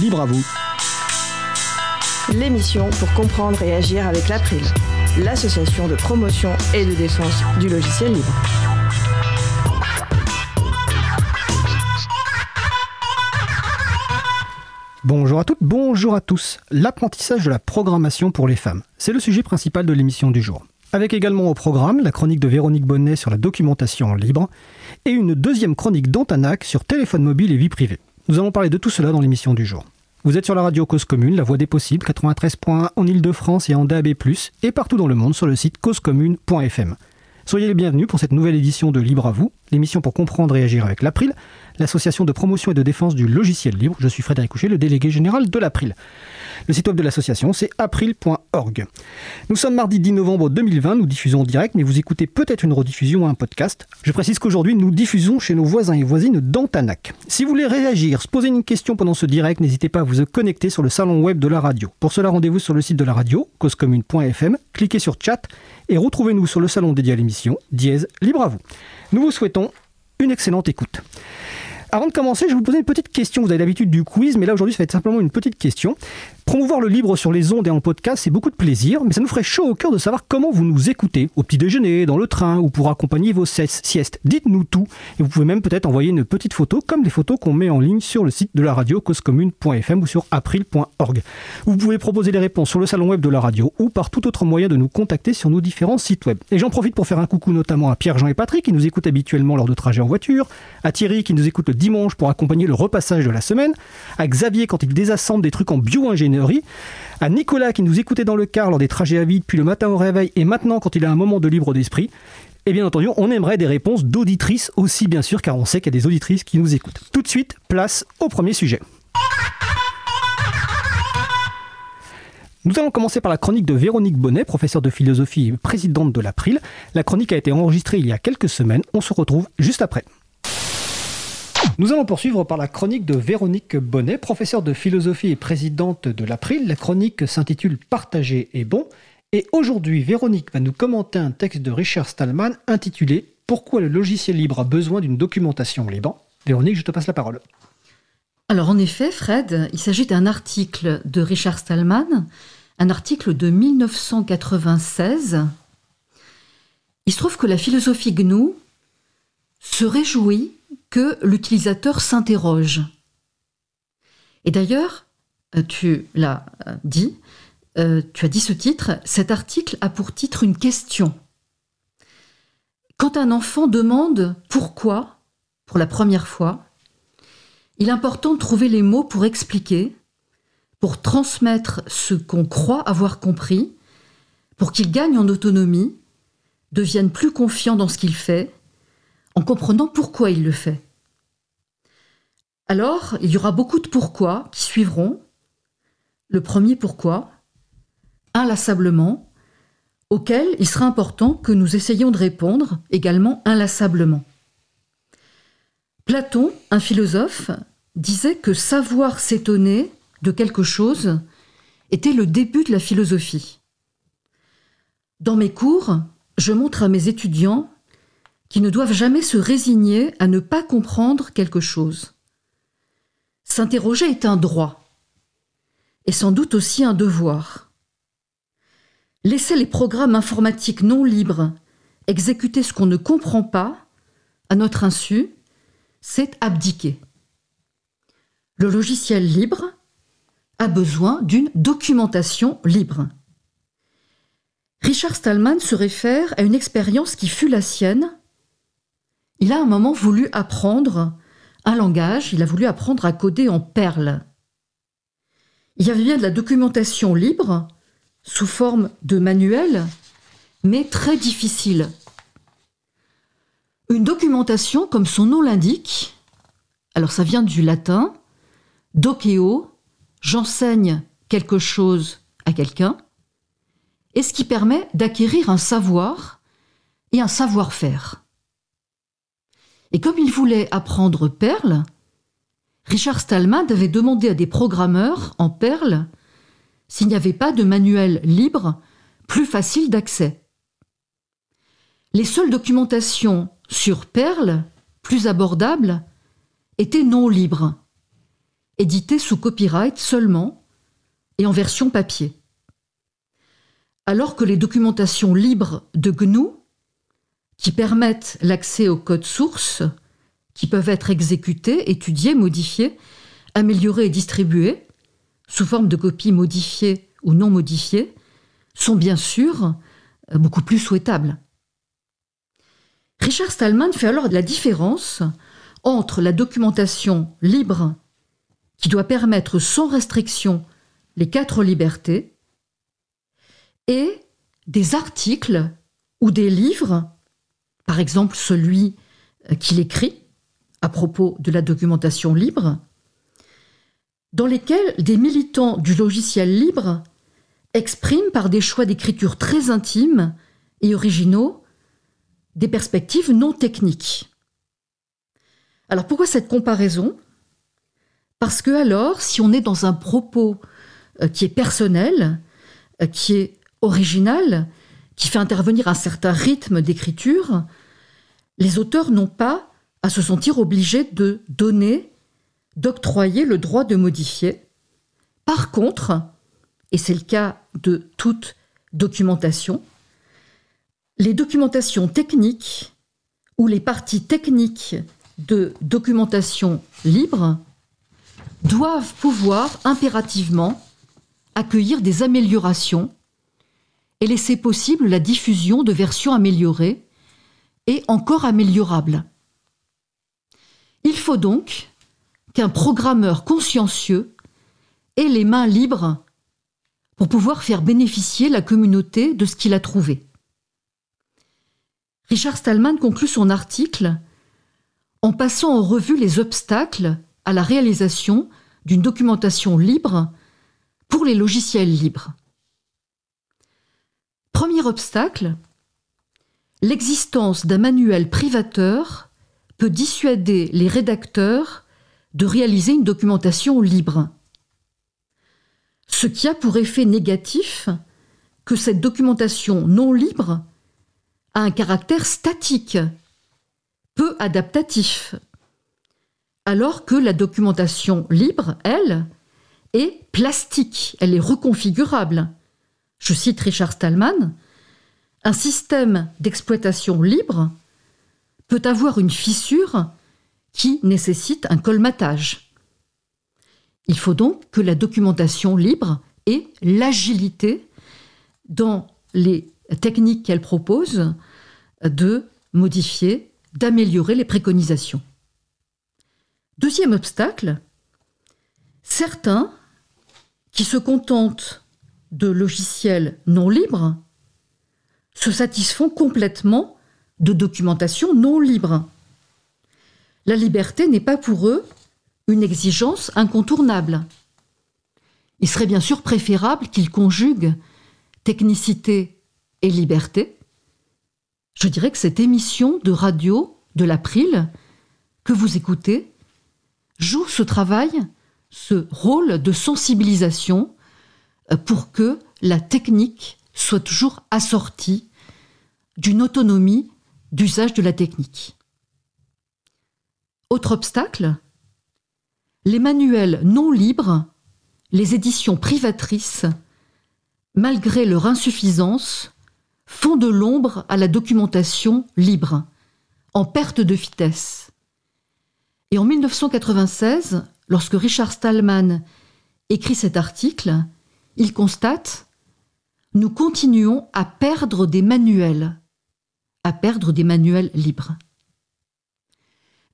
libre à vous. L'émission pour comprendre et agir avec l'April, l'association de promotion et de défense du logiciel libre. Bonjour à toutes, bonjour à tous. L'apprentissage de la programmation pour les femmes, c'est le sujet principal de l'émission du jour. Avec également au programme la chronique de Véronique Bonnet sur la documentation libre et une deuxième chronique d'Antanac sur téléphone mobile et vie privée. Nous allons parler de tout cela dans l'émission du jour. Vous êtes sur la radio Cause Commune, la voix des possibles, 93.1 en Ile-de-France et en DAB+, et partout dans le monde sur le site causecommune.fm. Soyez les bienvenus pour cette nouvelle édition de Libre à vous, l'émission pour comprendre et agir avec l'April, l'association de promotion et de défense du logiciel libre. Je suis Frédéric Couchet, le délégué général de l'April. Le site web de l'association, c'est april.org. Nous sommes mardi 10 novembre 2020, nous diffusons en direct, mais vous écoutez peut-être une rediffusion ou un podcast. Je précise qu'aujourd'hui, nous diffusons chez nos voisins et voisines d'Antanac. Si vous voulez réagir, se poser une question pendant ce direct, n'hésitez pas à vous connecter sur le salon web de la radio. Pour cela, rendez-vous sur le site de la radio, causecommune.fm, cliquez sur chat et retrouvez-nous sur le salon dédié à l'émission, dièse libre à vous. Nous vous souhaitons une excellente écoute. Avant de commencer, je vais vous poser une petite question. Vous avez l'habitude du quiz, mais là aujourd'hui, ça va être simplement une petite question. Promouvoir le libre sur les ondes et en podcast, c'est beaucoup de plaisir, mais ça nous ferait chaud au cœur de savoir comment vous nous écoutez, au petit déjeuner, dans le train ou pour accompagner vos siestes. Dites-nous tout. Et vous pouvez même peut-être envoyer une petite photo, comme les photos qu'on met en ligne sur le site de la radio causecommune.fm ou sur april.org. Vous pouvez proposer les réponses sur le salon web de la radio ou par tout autre moyen de nous contacter sur nos différents sites web. Et j'en profite pour faire un coucou notamment à Pierre-Jean et Patrick qui nous écoutent habituellement lors de trajets en voiture, à Thierry qui nous écoute le dimanche pour accompagner le repassage de la semaine, à Xavier quand il désassemble des trucs en bio-ingénierie, à Nicolas qui nous écoutait dans le car lors des trajets à vide, puis le matin au réveil et maintenant quand il a un moment de libre d'esprit. Et bien entendu, on aimerait des réponses d'auditrices aussi, bien sûr, car on sait qu'il y a des auditrices qui nous écoutent. Tout de suite, place au premier sujet. Nous allons commencer par la chronique de Véronique Bonnet, professeure de philosophie et présidente de l'April. La chronique a été enregistrée il y a quelques semaines. On se retrouve juste après. Nous allons poursuivre par la chronique de Véronique Bonnet, professeure de philosophie et présidente de l'April. La chronique s'intitule Partager est bon. Et aujourd'hui, Véronique va nous commenter un texte de Richard Stallman intitulé Pourquoi le logiciel libre a besoin d'une documentation libre? Véronique, je te passe la parole. Alors en effet, Fred, il s'agit d'un article de Richard Stallman, un article de 1996. Il se trouve que la philosophie GNU se réjouit que l'utilisateur s'interroge. Et d'ailleurs, euh, tu l'as euh, dit, euh, tu as dit ce titre, cet article a pour titre une question. Quand un enfant demande pourquoi pour la première fois, il est important de trouver les mots pour expliquer, pour transmettre ce qu'on croit avoir compris, pour qu'il gagne en autonomie, devienne plus confiant dans ce qu'il fait, en comprenant pourquoi il le fait. Alors, il y aura beaucoup de pourquoi qui suivront. Le premier pourquoi, inlassablement, auquel il sera important que nous essayions de répondre également inlassablement. Platon, un philosophe, disait que savoir s'étonner de quelque chose était le début de la philosophie. Dans mes cours, je montre à mes étudiants qui ne doivent jamais se résigner à ne pas comprendre quelque chose. S'interroger est un droit, et sans doute aussi un devoir. Laisser les programmes informatiques non libres exécuter ce qu'on ne comprend pas, à notre insu, c'est abdiquer. Le logiciel libre a besoin d'une documentation libre. Richard Stallman se réfère à une expérience qui fut la sienne il a un moment voulu apprendre un langage, il a voulu apprendre à coder en perles. Il y avait bien de la documentation libre, sous forme de manuel, mais très difficile. Une documentation, comme son nom l'indique, alors ça vient du latin, doceo, j'enseigne quelque chose à quelqu'un, et ce qui permet d'acquérir un savoir et un savoir-faire. Et comme il voulait apprendre Perl, Richard Stallman avait demandé à des programmeurs en Perl s'il n'y avait pas de manuel libre plus facile d'accès. Les seules documentations sur Perl, plus abordables, étaient non libres. édité sous copyright seulement et en version papier. Alors que les documentations libres de GNU, qui permettent l'accès aux codes sources, qui peuvent être exécutés, étudiés, modifiés, améliorés et distribués, sous forme de copies modifiées ou non modifiées, sont bien sûr beaucoup plus souhaitables. Richard Stallman fait alors la différence entre la documentation libre, qui doit permettre sans restriction les quatre libertés, et des articles ou des livres, par exemple celui qu'il écrit à propos de la documentation libre, dans lesquels des militants du logiciel libre expriment par des choix d'écriture très intimes et originaux des perspectives non techniques. Alors pourquoi cette comparaison? Parce que alors, si on est dans un propos euh, qui est personnel, euh, qui est original, qui fait intervenir un certain rythme d'écriture, les auteurs n'ont pas à se sentir obligés de donner, d'octroyer le droit de modifier. Par contre, et c'est le cas de toute documentation, les documentations techniques ou les parties techniques de documentation libre doivent pouvoir impérativement accueillir des améliorations et laisser possible la diffusion de versions améliorées et encore améliorables. Il faut donc qu'un programmeur consciencieux ait les mains libres pour pouvoir faire bénéficier la communauté de ce qu'il a trouvé. Richard Stallman conclut son article en passant en revue les obstacles à la réalisation d'une documentation libre pour les logiciels libres. Premier obstacle, l'existence d'un manuel privateur peut dissuader les rédacteurs de réaliser une documentation libre. Ce qui a pour effet négatif que cette documentation non libre a un caractère statique, peu adaptatif, alors que la documentation libre, elle, est plastique, elle est reconfigurable. Je cite Richard Stallman, un système d'exploitation libre peut avoir une fissure qui nécessite un colmatage. Il faut donc que la documentation libre ait l'agilité dans les techniques qu'elle propose de modifier, d'améliorer les préconisations. Deuxième obstacle, certains qui se contentent de logiciels non libres se satisfont complètement de documentation non libre. La liberté n'est pas pour eux une exigence incontournable. Il serait bien sûr préférable qu'ils conjuguent technicité et liberté. Je dirais que cette émission de radio de l'April que vous écoutez joue ce travail, ce rôle de sensibilisation pour que la technique soit toujours assortie d'une autonomie d'usage de la technique. Autre obstacle, les manuels non libres, les éditions privatrices, malgré leur insuffisance, font de l'ombre à la documentation libre, en perte de vitesse. Et en 1996, lorsque Richard Stallman écrit cet article, il constate Nous continuons à perdre des manuels à perdre des manuels libres.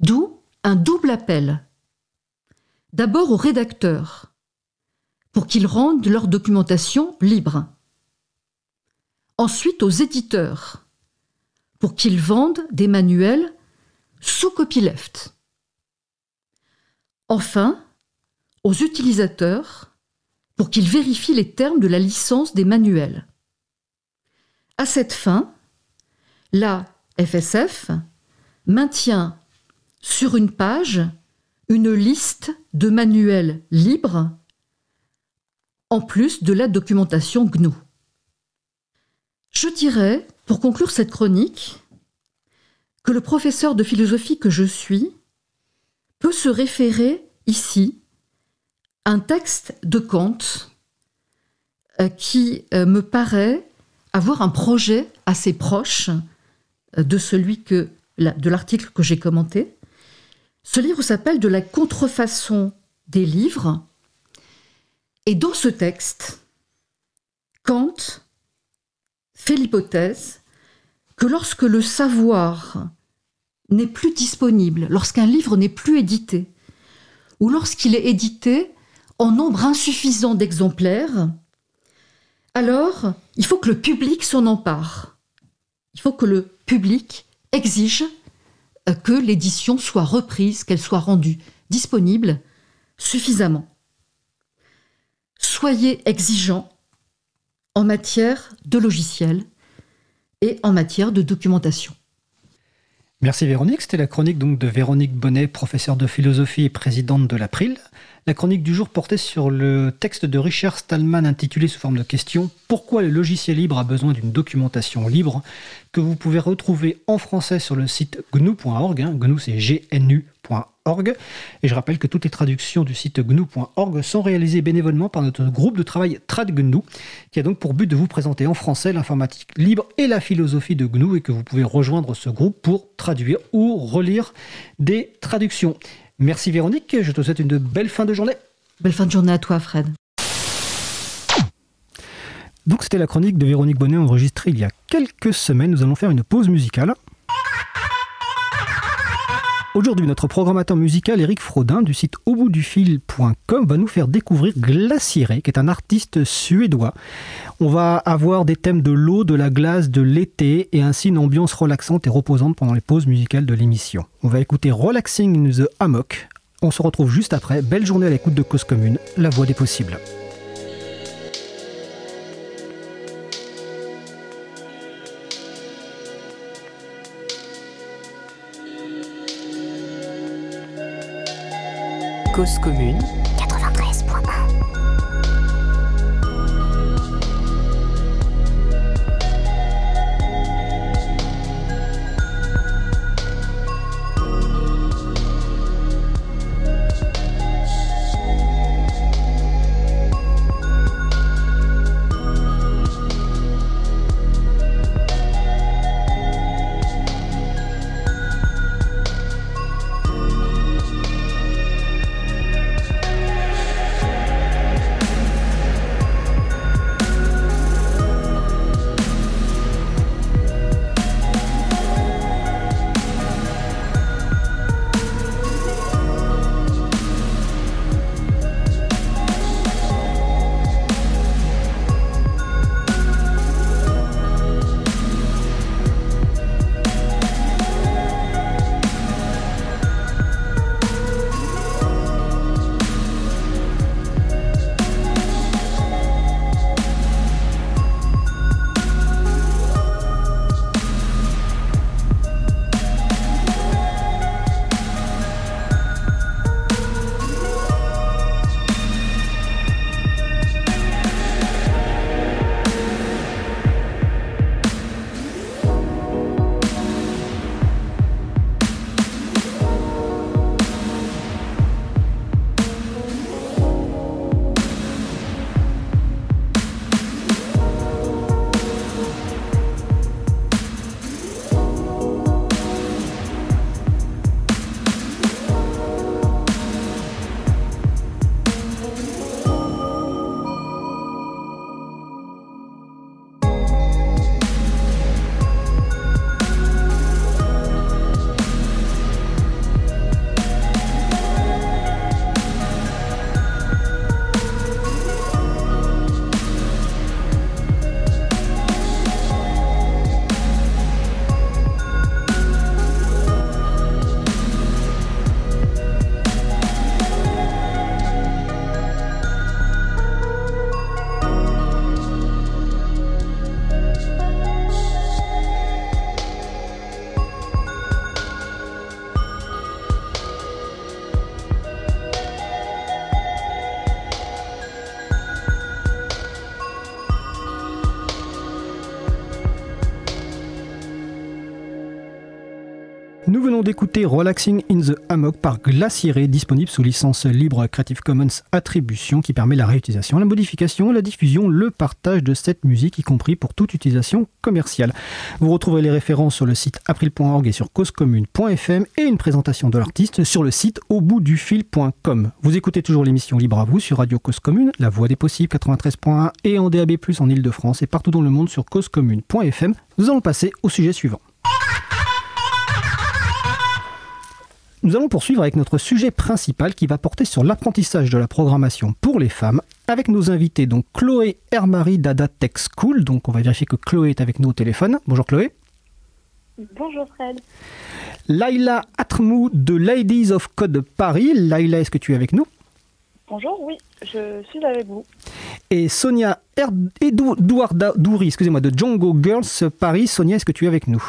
D'où un double appel. D'abord aux rédacteurs, pour qu'ils rendent leur documentation libre. Ensuite aux éditeurs, pour qu'ils vendent des manuels sous copyleft. Enfin, aux utilisateurs, pour qu'ils vérifient les termes de la licence des manuels. À cette fin, la FSF maintient sur une page une liste de manuels libres en plus de la documentation GNU. Je dirais, pour conclure cette chronique, que le professeur de philosophie que je suis peut se référer ici un texte de Kant euh, qui euh, me paraît avoir un projet assez proche euh, de celui que de l'article que j'ai commenté. Ce livre s'appelle De la contrefaçon des livres. Et dans ce texte, Kant fait l'hypothèse que lorsque le savoir n'est plus disponible, lorsqu'un livre n'est plus édité, ou lorsqu'il est édité en nombre insuffisant d'exemplaires, alors il faut que le public s'en empare. Il faut que le public exige euh, que l'édition soit reprise, qu'elle soit rendue disponible suffisamment. Soyez exigeants en matière de logiciels et en matière de documentation. Merci Véronique. C'était la chronique donc de Véronique Bonnet, professeure de philosophie et présidente de l'April. La chronique du jour portait sur le texte de Richard Stallman intitulé sous forme de question Pourquoi le logiciel libre a besoin d'une documentation libre? que vous pouvez retrouver en français sur le site gnu.org. Hein. GNU c'est gnu.org. Et je rappelle que toutes les traductions du site gnu.org sont réalisées bénévolement par notre groupe de travail TradGNU qui a donc pour but de vous présenter en français l'informatique libre et la philosophie de GNU et que vous pouvez rejoindre ce groupe pour traduire ou relire des traductions. Merci Véronique, je te souhaite une belle fin de journée. Belle fin de journée à toi Fred. Donc c'était la chronique de Véronique Bonnet enregistrée il y a quelques semaines. Nous allons faire une pause musicale. Aujourd'hui, notre programmateur musical Eric Frodin du site auboutdufil.com va nous faire découvrir Glaciere, qui est un artiste suédois. On va avoir des thèmes de l'eau, de la glace, de l'été et ainsi une ambiance relaxante et reposante pendant les pauses musicales de l'émission. On va écouter Relaxing in the Hammock. On se retrouve juste après. Belle journée à l'écoute de Cause Commune, la voix des possibles. Cause commune d'écouter Relaxing in the Hammock par Glaciere, disponible sous licence libre Creative Commons Attribution qui permet la réutilisation, la modification, la diffusion, le partage de cette musique, y compris pour toute utilisation commerciale. Vous retrouverez les références sur le site april.org et sur causecommune.fm et une présentation de l'artiste sur le site au. Vous écoutez toujours l'émission Libre à vous sur Radio Cause Commune, la voix des possibles 93.1 et en DAB+, en Ile-de-France et partout dans le monde sur causecommune.fm. Nous allons passer au sujet suivant. Nous allons poursuivre avec notre sujet principal qui va porter sur l'apprentissage de la programmation pour les femmes avec nos invités, donc Chloé Hermary d'Ada Tech School. Donc on va vérifier que Chloé est avec nous au téléphone. Bonjour Chloé. Bonjour Fred. Laila Atmou de Ladies of Code Paris. Laila, est-ce que tu es avec nous? Bonjour, oui, je suis avec vous. Et Sonia Edouard Doury, excusez-moi, de Django Girls Paris. Sonia, est-ce que tu es avec nous?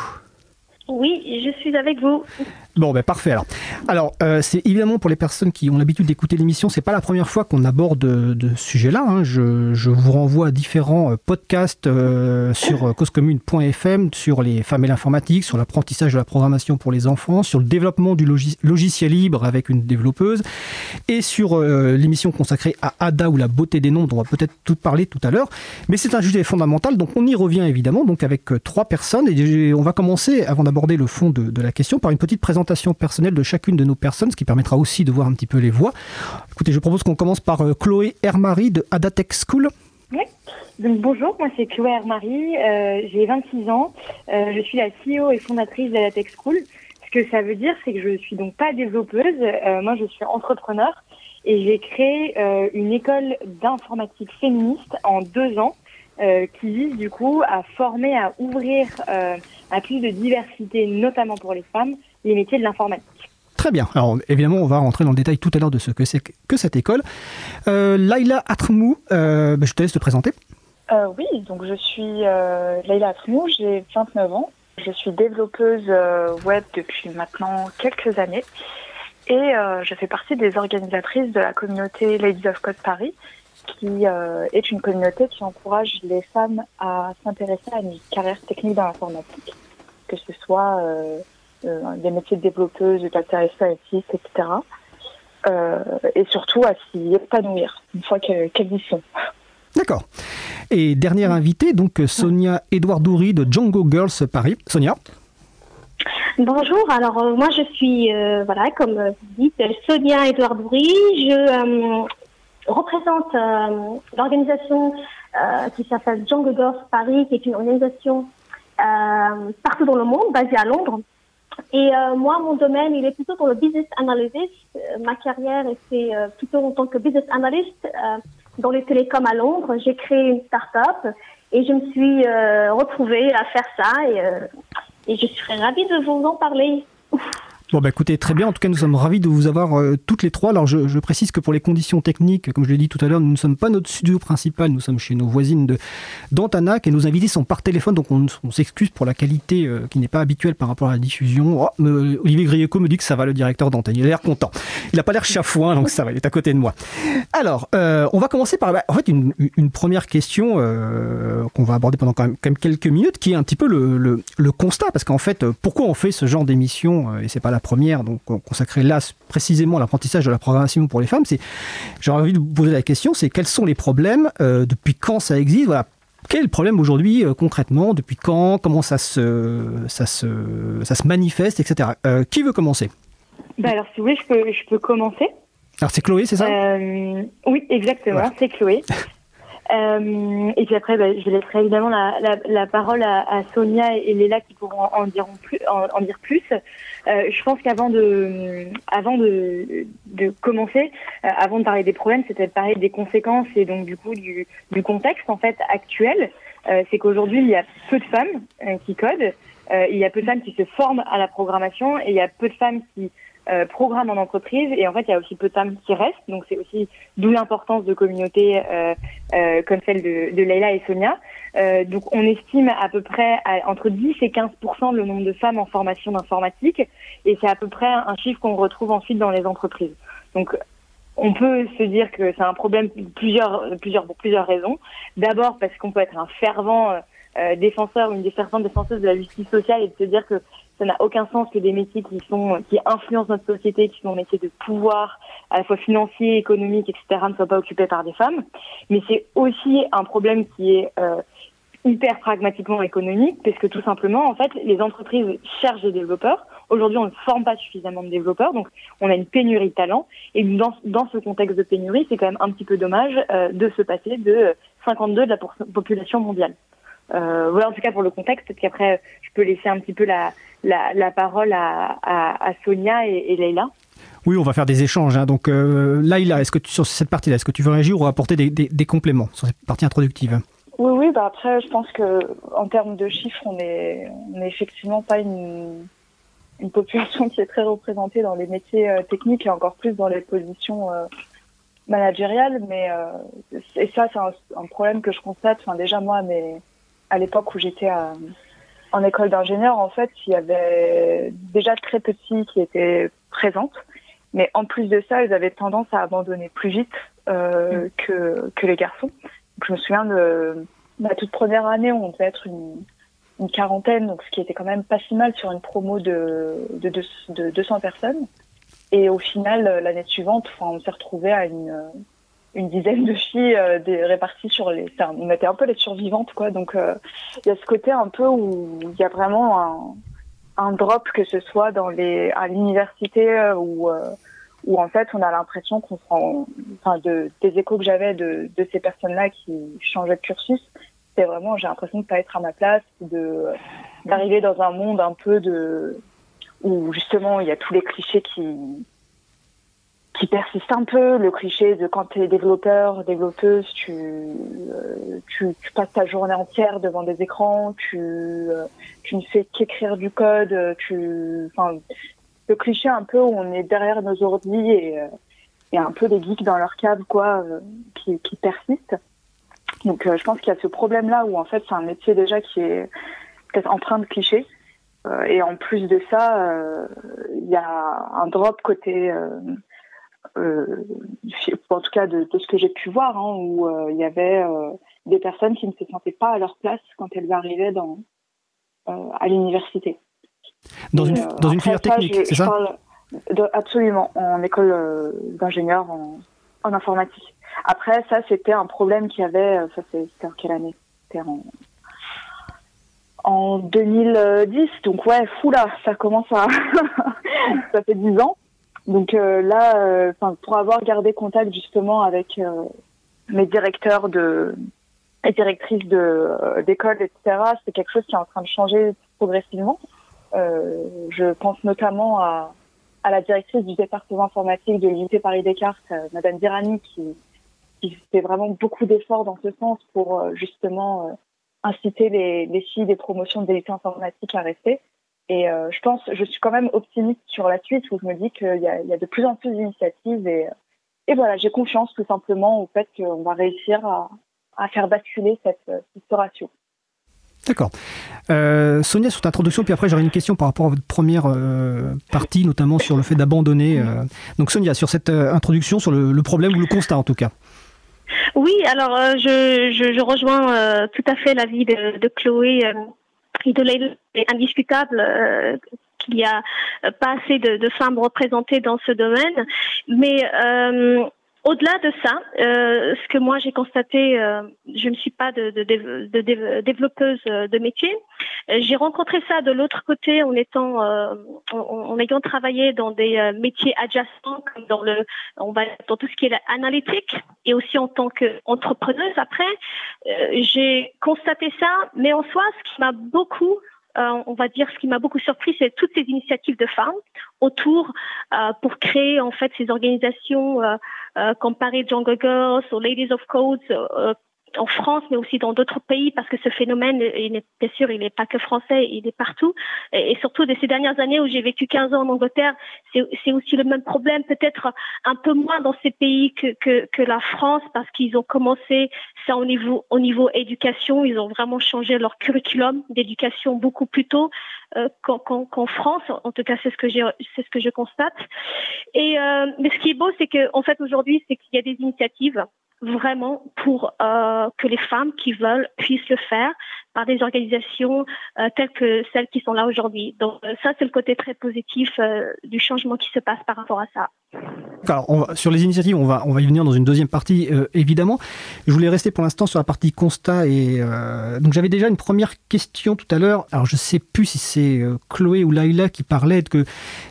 Oui, je suis avec vous. Bon, ben parfait alors. Alors, euh, c'est évidemment pour les personnes qui ont l'habitude d'écouter l'émission, c'est pas la première fois qu'on aborde de, de ce sujet-là. Hein. Je, vous renvoie à différents euh, podcasts euh, sur causecommune.fm, sur les femmes et l'informatique, sur l'apprentissage de la programmation pour les enfants, sur le développement du logiciel libre avec une développeuse, et sur l'émission consacrée à Ada ou la beauté des noms, dont on va peut-être tout parler tout à l'heure. Mais c'est un sujet fondamental, donc on y revient évidemment, donc avec trois personnes, et on va commencer, avant d'aborder le fond de la question, par une petite présentation personnelle de chacune de nos personnes, ce qui permettra aussi de voir un petit peu les voix. Écoutez, je propose qu'on commence par euh, Chloé Hermary de Adatech School. Oui. Donc, bonjour, moi c'est Chloé Hermary, euh, j'ai 26 ans, euh, je suis la CEO et fondatrice d'Adatech School. Ce que ça veut dire, c'est que je suis donc pas développeuse, moi je suis entrepreneur et j'ai créé une école d'informatique féministe en deux ans qui vise du coup à former, à ouvrir à plus de diversité, notamment pour les femmes, les métiers de l'informatique. Très bien. Alors évidemment, on va rentrer dans le détail tout à l'heure de ce que c'est que cette école. Euh, Laila Atmou, euh, bah, je te laisse te présenter. Euh, oui, donc je suis euh, Laila Atmou, j'ai 29 ans. Je suis développeuse web depuis maintenant quelques années et je fais partie des organisatrices de la communauté Ladies of Code Paris, qui est une communauté qui encourage les femmes à s'intéresser à une carrière technique dans l'informatique, que ce soit euh, des métiers de développeuse, de data scientist, etc. Euh, et surtout à s'y épanouir une fois qu'elles y sont. D'accord. Et dernière invitée, donc Sonia Edouardoury de Django Girls Paris. Sonia? Bonjour, alors euh, moi je suis, voilà, comme vous dites, Sonia Edouardoury. Je représente l'organisation qui s'appelle Django Girls Paris, qui est une organisation partout dans le monde, basée à Londres, et euh, moi, mon domaine, il est plutôt dans le business analysis. Euh, ma carrière était euh, plutôt en tant que business analyst dans les télécoms à Londres. J'ai créé une start-up et je me suis retrouvée à faire ça et, et je serais ravie de vous en parler. Bon, bah écoutez, très bien. En tout cas, nous sommes ravis de vous avoir euh, toutes les trois. Alors, je, précise que pour les conditions techniques, comme je l'ai dit tout à l'heure, nous ne sommes pas notre studio principal. Nous sommes chez nos voisines de d'Antanac et nos invités sont par téléphone. Donc, on, s'excuse pour la qualité euh, qui n'est pas habituelle par rapport à la diffusion. Oh, Olivier Grieco me dit que ça va, le directeur d'antenne. Il a l'air content. Il n'a pas l'air chafouin, donc ça va. Il est à côté de moi. Alors, euh, on va commencer par bah, en fait une, une première question qu'on va aborder pendant quand même, quand même, quelques minutes, qui est un petit peu le, le, le constat, parce qu'en fait, pourquoi on fait ce genre d'émission et c'est pas la première, donc consacrée là précisément à l'apprentissage de la programmation pour les femmes, c'est, j'aurais envie de vous poser la question, c'est quels sont les problèmes, euh, depuis quand ça existe, voilà, quel est le problème aujourd'hui euh, concrètement? Depuis quand? Comment ça se, ça se, ça se manifeste, etc. Euh, qui veut commencer? Bah Alors, si vous voulez, je peux, je peux commencer. Alors, c'est Chloé, c'est ça? Oui, exactement, c'est Chloé. Euh, et puis après, bah, je laisserai évidemment la, parole à, Sonia et Léla qui pourront en, dire plus. Euh, je pense qu'avant de, avant de, commencer, euh, avant de parler des problèmes, c'était de parler des conséquences et donc du coup du, du contexte en fait actuel. C'est qu'aujourd'hui il y a peu de femmes qui codent, il y a peu de femmes qui se forment à la programmation et il y a peu de femmes qui euh, programme en entreprise. Et en fait il y a aussi peu de femmes qui restent donc c'est aussi d'où l'importance de communautés euh, euh, comme celle de, de Leila et Sonia. Euh, donc on estime à peu près entre 10 et 15 le nombre de femmes en formation d'informatique. Et c'est à peu près un chiffre qu'on retrouve ensuite dans les entreprises. Donc on peut se dire que c'est un problème plusieurs plusieurs pour plusieurs raisons. D'abord parce qu'on peut être un fervent défenseur ou une des ferventes défenseuses de la justice sociale et de se dire que ça n'a aucun sens que des métiers qui sont qui influencent notre société, qui sont des métiers de pouvoir, à la fois financier, économique, etc., ne soient pas occupés par des femmes. Mais c'est aussi un problème qui est euh, hyper pragmatiquement économique, parce que tout simplement, en fait, les entreprises cherchent des développeurs. Aujourd'hui, on ne forme pas suffisamment de développeurs, donc on a une pénurie de talents. Et dans, ce contexte de pénurie, c'est quand même un petit peu dommage euh, de se passer de 52 de la population mondiale. Euh, voilà en tout cas pour le contexte, peut-être qu'après je peux laisser un petit peu la, la, la parole à, à, à Sonia et, et, Leïla. Oui, on va faire des échanges. Hein. Donc euh, Leïla, est-ce que tu, sur cette partie-là, est-ce que tu veux réagir ou apporter des, des, des compléments sur cette partie introductive? Oui, oui. Bah après, je pense que en termes de chiffres, on est, on est effectivement pas une, une population qui est très représentée dans les métiers euh, techniques et encore plus dans les positions euh, managériales. Mais euh, et ça, c'est un, un, problème que je constate. Enfin, déjà moi, mais à l'époque où j'étais en école d'ingénieur, en fait, il y avait déjà très peu de filles qui étaient présentes. Mais en plus de ça, elles avaient tendance à abandonner plus vite euh, mmh. que, que les garçons. Donc, je me souviens de ma toute première année, on devait être une, une quarantaine, donc ce qui était quand même pas si mal sur une promo de, de, de, de 200 personnes. Et au final, l'année suivante, on s'est retrouvé à une, une dizaine de filles euh, des, réparties sur les. Enfin, on était un peu les survivantes, quoi. Donc, euh, il y a ce côté un peu où il y a vraiment un, un drop, que ce soit dans les, à l'université euh, où en fait on a l'impression qu'on se rend, enfin de, des échos que j'avais de, de ces personnes-là qui changeaient de cursus, c'est vraiment j'ai l'impression de pas être à ma place, de d'arriver dans un monde un peu de où justement il y a tous les clichés qui qui persiste un peu, le cliché de quand tu es développeur, développeuse, tu, euh, tu, tu, passes ta journée entière devant des écrans, tu, euh, tu ne fais qu'écrire du code, tu, enfin, le cliché un peu où on est derrière nos ordi et, euh, et un peu des geeks dans leur cave, quoi, euh, qui, qui persiste. Donc, euh, je pense qu'il y a ce problème-là où en fait c'est un métier déjà qui est peut-être empreint de clichés. et en plus de ça, il y a un drop côté euh, en tout cas de, de ce que j'ai pu voir, hein, où euh, il y avait euh, des personnes qui ne se sentaient pas à leur place quand elles arrivaient dans, à l'université. Dans une, dans une filière technique, c'est ça? de, Absolument, en école d'ingénieur en, en, informatique. Après, ça, c'était un problème qu'il y avait, ça c'était en quelle année? C'était en, en 2010, donc ouais, fou là, ça commence à... ça fait 10 ans. Donc euh, là, euh, pour avoir gardé contact justement avec euh, mes directeurs de et directrices de d'école, etc., c'est quelque chose qui est en train de changer progressivement. je pense notamment à, à la directrice du département informatique de l'unité Paris Descartes, Madame Dirani, qui, qui fait vraiment beaucoup d'efforts dans ce sens pour justement inciter les, les filles des promotions de lycées informatique à rester. Et euh, je pense, je suis quand même optimiste sur la suite où je me dis qu'il y, y, a de plus en plus d'initiatives et, et voilà, j'ai confiance tout simplement au fait qu'on va réussir à, à faire basculer cette, cette ratio. D'accord. Euh, Sonia, sur ta introduction, puis après j'aurai une question par rapport à votre première euh, partie, notamment sur le fait d'abandonner. Euh... Donc Sonia, sur cette introduction, sur le, le, problème ou le constat en tout cas. Oui, alors euh, je, je, je, rejoins tout à fait l'avis de, de Chloé il est indiscutable euh, qu'il n'y a pas assez de, femmes représentées dans ce domaine, mais euh, au-delà de ça, euh, ce que moi j'ai constaté, euh, je ne suis pas de, de, de développeuse de métier. J'ai rencontré ça de l'autre côté en étant, euh, en, en, ayant travaillé dans des euh, métiers adjacents, comme dans le, on va dans tout ce qui est analytique, et aussi en tant qu'entrepreneuse. Après, j'ai constaté ça, mais en soi, ce qui m'a beaucoup euh, on va dire, ce qui m'a beaucoup surpris, c'est toutes ces initiatives de femmes autour euh, pour créer en fait ces organisations euh, euh Paris Jungle Girls ou Ladies of Codes euh, en France, mais aussi dans d'autres pays, parce que ce phénomène, bien sûr, il n'est pas que français, il est partout. Et, surtout de ces dernières années où j'ai vécu 15 ans en Angleterre, c'est aussi le même problème, peut-être un peu moins dans ces pays que, la France, parce qu'ils ont commencé ça au niveau, au niveau éducation, ils ont vraiment changé leur curriculum d'éducation beaucoup plus tôt euh, qu'en qu qu France. En tout cas, c'est ce que je constate. Et euh, mais ce qui est beau, c'est que en fait aujourd'hui, c'est qu'il y a des initiatives vraiment pour euh, que les femmes qui veulent puissent le faire. Par des organisations telles que celles qui sont là aujourd'hui. Donc ça, c'est le côté très positif du changement qui se passe par rapport à ça. Alors, sur les initiatives, on va, on va y venir dans une deuxième partie, évidemment. Je voulais rester pour l'instant sur la partie constat. Et, donc, j'avais déjà une première question tout à l'heure. Alors, je ne sais plus si c'est Chloé ou Laila qui parlait que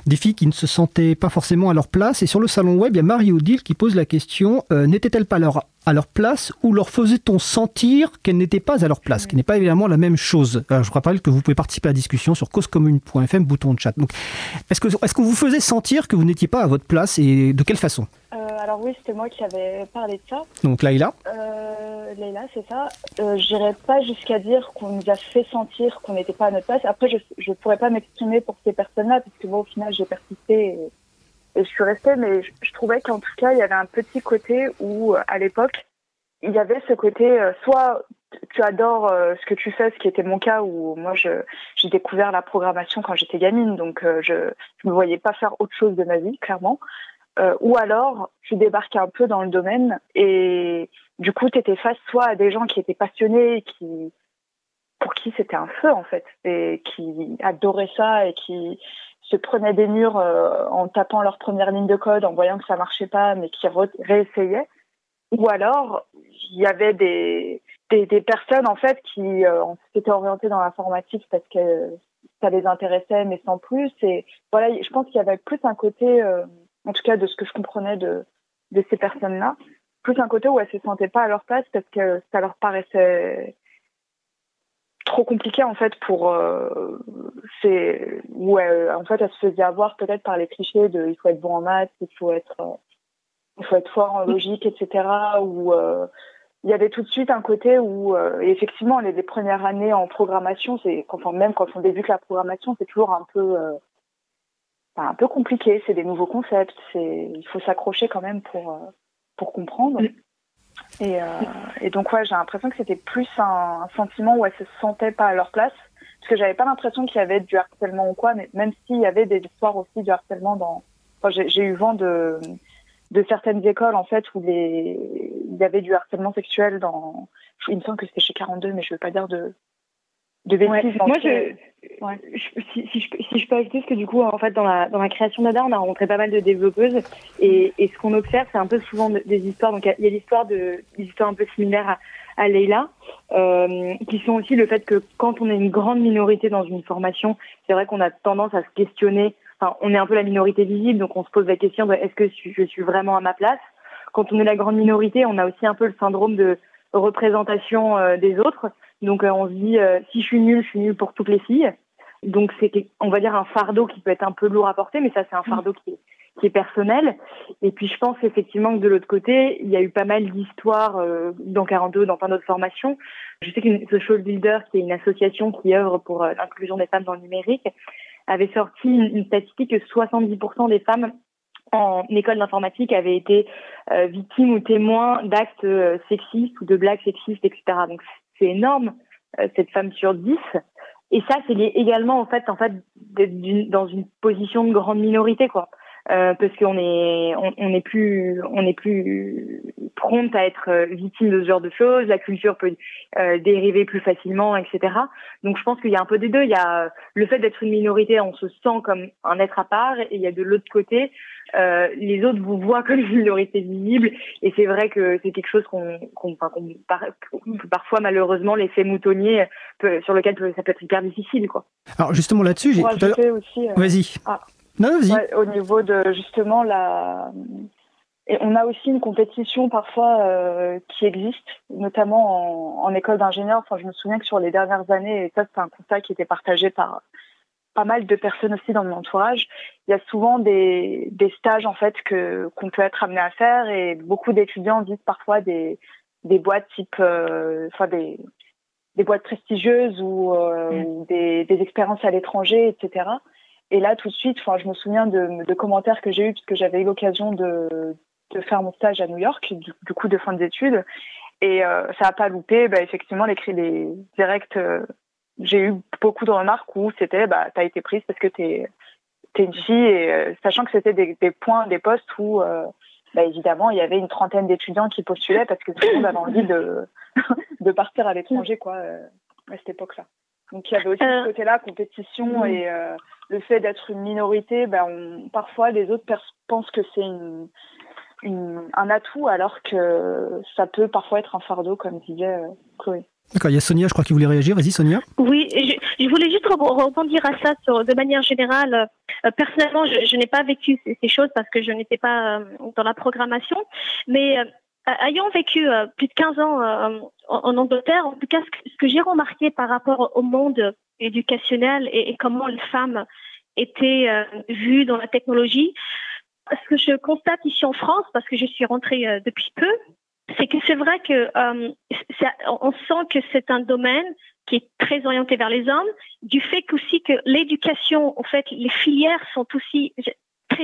des filles qui ne se sentaient pas forcément à leur place. Et sur le salon web, il y a Marie-Odile qui pose la question n'était-elle pas leur à leur place ou leur faisait-on sentir qu'elles n'étaient pas à leur place, ce qui n'est pas évidemment la même chose. je vous rappelle que vous pouvez participer à la discussion sur causecommune.fm, bouton de chat. Donc, est-ce que, est-ce qu'on vous faisait sentir que vous n'étiez pas à votre place et de quelle façon? Euh, Alors oui, c'était moi qui avais parlé de ça. Donc Laïla? Euh, Laïla, c'est ça. Euh, J'irais pas jusqu'à dire qu'on nous a fait sentir qu'on n'était pas à notre place. Après, je ne pourrais pas m'exprimer pour ces personnes-là, parce que moi, au final, j'ai persisté et et je suis restée, mais je, trouvais qu'en tout cas, il y avait un petit côté où, euh, à l'époque, il y avait ce côté, euh, soit tu adores euh, ce que tu fais, ce qui était mon cas, où moi, j'ai découvert la programmation quand j'étais gamine, donc je ne me voyais pas faire autre chose de ma vie, clairement. ou alors, tu débarquais un peu dans le domaine et du coup, tu étais face soit à des gens qui étaient passionnés, qui pour qui c'était un feu en fait, et qui adoraient ça et qui se prenaient des murs euh, en tapant leur première ligne de code, en voyant que ça marchait pas, mais qui réessayaient. Ou alors, il y avait des, des, personnes en fait qui euh, s'étaient orientées dans l'informatique parce que ça les intéressait, mais sans plus. Et voilà, je pense qu'il y avait plus un côté, euh, en tout cas de ce que je comprenais de, de ces personnes-là, plus un côté où elles se sentaient pas à leur place parce que ça leur paraissait trop compliqué en fait pour euh, c'est ouais en fait elle se faisait avoir peut-être par les clichés de il faut être bon en maths il faut être euh, il faut être fort en logique etc ou euh, il y avait tout de suite un côté où effectivement les, les, premières années en programmation c'est enfin même quand on débute la programmation c'est toujours un peu un peu compliqué. C'est des nouveaux concepts c'est il faut s'accrocher quand même pour pour comprendre et, euh, et donc ouais, j'ai l'impression que c'était plus un, sentiment où elles se sentaient pas à leur place, parce que j'avais pas l'impression qu'il y avait du harcèlement ou quoi, mais même s'il y avait des histoires aussi du harcèlement dans. Enfin, j'ai eu vent de de certaines écoles en fait où les il y avait du harcèlement sexuel dans. Il me semble que c'était chez 42, mais je veux pas dire de de bêtises. Moi, je, si, si, je, si, je, peux ajouter, parce que du coup, en fait, dans la, dans la création d'ADA, on a rencontré pas mal de développeuses, et, et ce qu'on observe, c'est un peu souvent des histoires. Donc, il y a l'histoire de, des histoires un peu similaires à, à Leila, euh, qui sont aussi le fait que quand on est une grande minorité dans une formation, c'est vrai qu'on a tendance à se questionner. Enfin, on est un peu la minorité visible, donc on se pose la question de est-ce que je suis vraiment à ma place? Quand on est la grande minorité, on a aussi un peu le syndrome de représentation euh, des autres. Donc euh, on se dit euh, si je suis nulle, je suis nulle pour toutes les filles. Donc c'est on va dire un fardeau qui peut être un peu lourd à porter, mais ça c'est un mm. fardeau qui est, qui est personnel. Et puis je pense effectivement que de l'autre côté, il y a eu pas mal d'histoires euh, dans 42, dans plein d'autres formations. Je sais qu'une Social Builder, qui est une association qui œuvre pour l'inclusion des femmes dans le numérique, avait sorti une, statistique que 70% des femmes en école d'informatique avaient été victimes ou témoins d'actes sexistes ou de blagues sexistes, etc. Donc c'est énorme, euh, cette femme sur 10. Et ça, c'est également en fait, en fait, d'être dans une position de grande minorité, quoi. Euh, parce qu'on est, on, on, est plus, on est plus prompte à être euh, victime de ce genre de choses. La culture peut euh, dériver plus facilement, etc. Donc, je pense qu'il y a un peu des deux. Il y a le fait d'être une minorité, on se sent comme un être à part, et il y a de l'autre côté euh, les autres vous voient comme une minorité visible et c'est vrai que c'est quelque chose qu'on qu'on peut parfois malheureusement l'effet moutonnier sur lequel ça peut être hyper difficile quoi. Alors justement là-dessus, j'ai tout à aussi. Euh, vas-y. Ah. Non, vas-y. au niveau de justement la et on a aussi une compétition parfois euh, qui existe, notamment en, en école d'ingénieur. Enfin, je me souviens que sur les dernières années, et ça c'est un constat qui était partagé par pas mal de personnes aussi dans mon entourage. Il y a souvent des, des stages en fait que qu'on peut être amené à faire et beaucoup d'étudiants visent parfois des des boîtes type euh, enfin des des boîtes prestigieuses ou, euh, mm. des, des expériences à l'étranger, etc. Et là, tout de suite, je me souviens de, de commentaires que j'ai eu puisque j'avais eu l'occasion de, de faire mon stage à New York, du, du coup de fin d'études. Et euh, ça n'a pas loupé. Bah, effectivement, les, les directs j'ai eu beaucoup de remarques où c'était bah t'as été prise parce que t'es es une fille et euh, sachant que c'était des, des, points des postes où euh, bah, évidemment il y avait une trentaine d'étudiants qui postulaient parce que tout le monde avait envie de de partir à l'étranger quoi à cette époque-là. Donc il y avait aussi ce côté-là, compétition et le fait d'être une minorité, ben, parfois les autres pensent que c'est un atout alors que ça peut parfois être un fardeau, comme disait Chloé. D'accord, il y a Sonia, je crois, qui voulait réagir. Vas-y, Sonia. Oui, je, voulais juste rebondir à ça sur, de manière générale. Euh, personnellement, je, n'ai pas vécu ces, choses parce que je n'étais pas euh, dans la programmation, mais euh, ayant vécu plus de 15 ans en, Angleterre, en tout cas, ce que, j'ai remarqué par rapport au monde éducationnel et, comment les femmes étaient vues dans la technologie, ce que je constate ici en France, parce que je suis rentrée depuis peu, c'est que c'est vrai que euh, on sent que c'est un domaine qui est très orienté vers les hommes, du fait qu'aussi que l'éducation, en fait, les filières sont aussi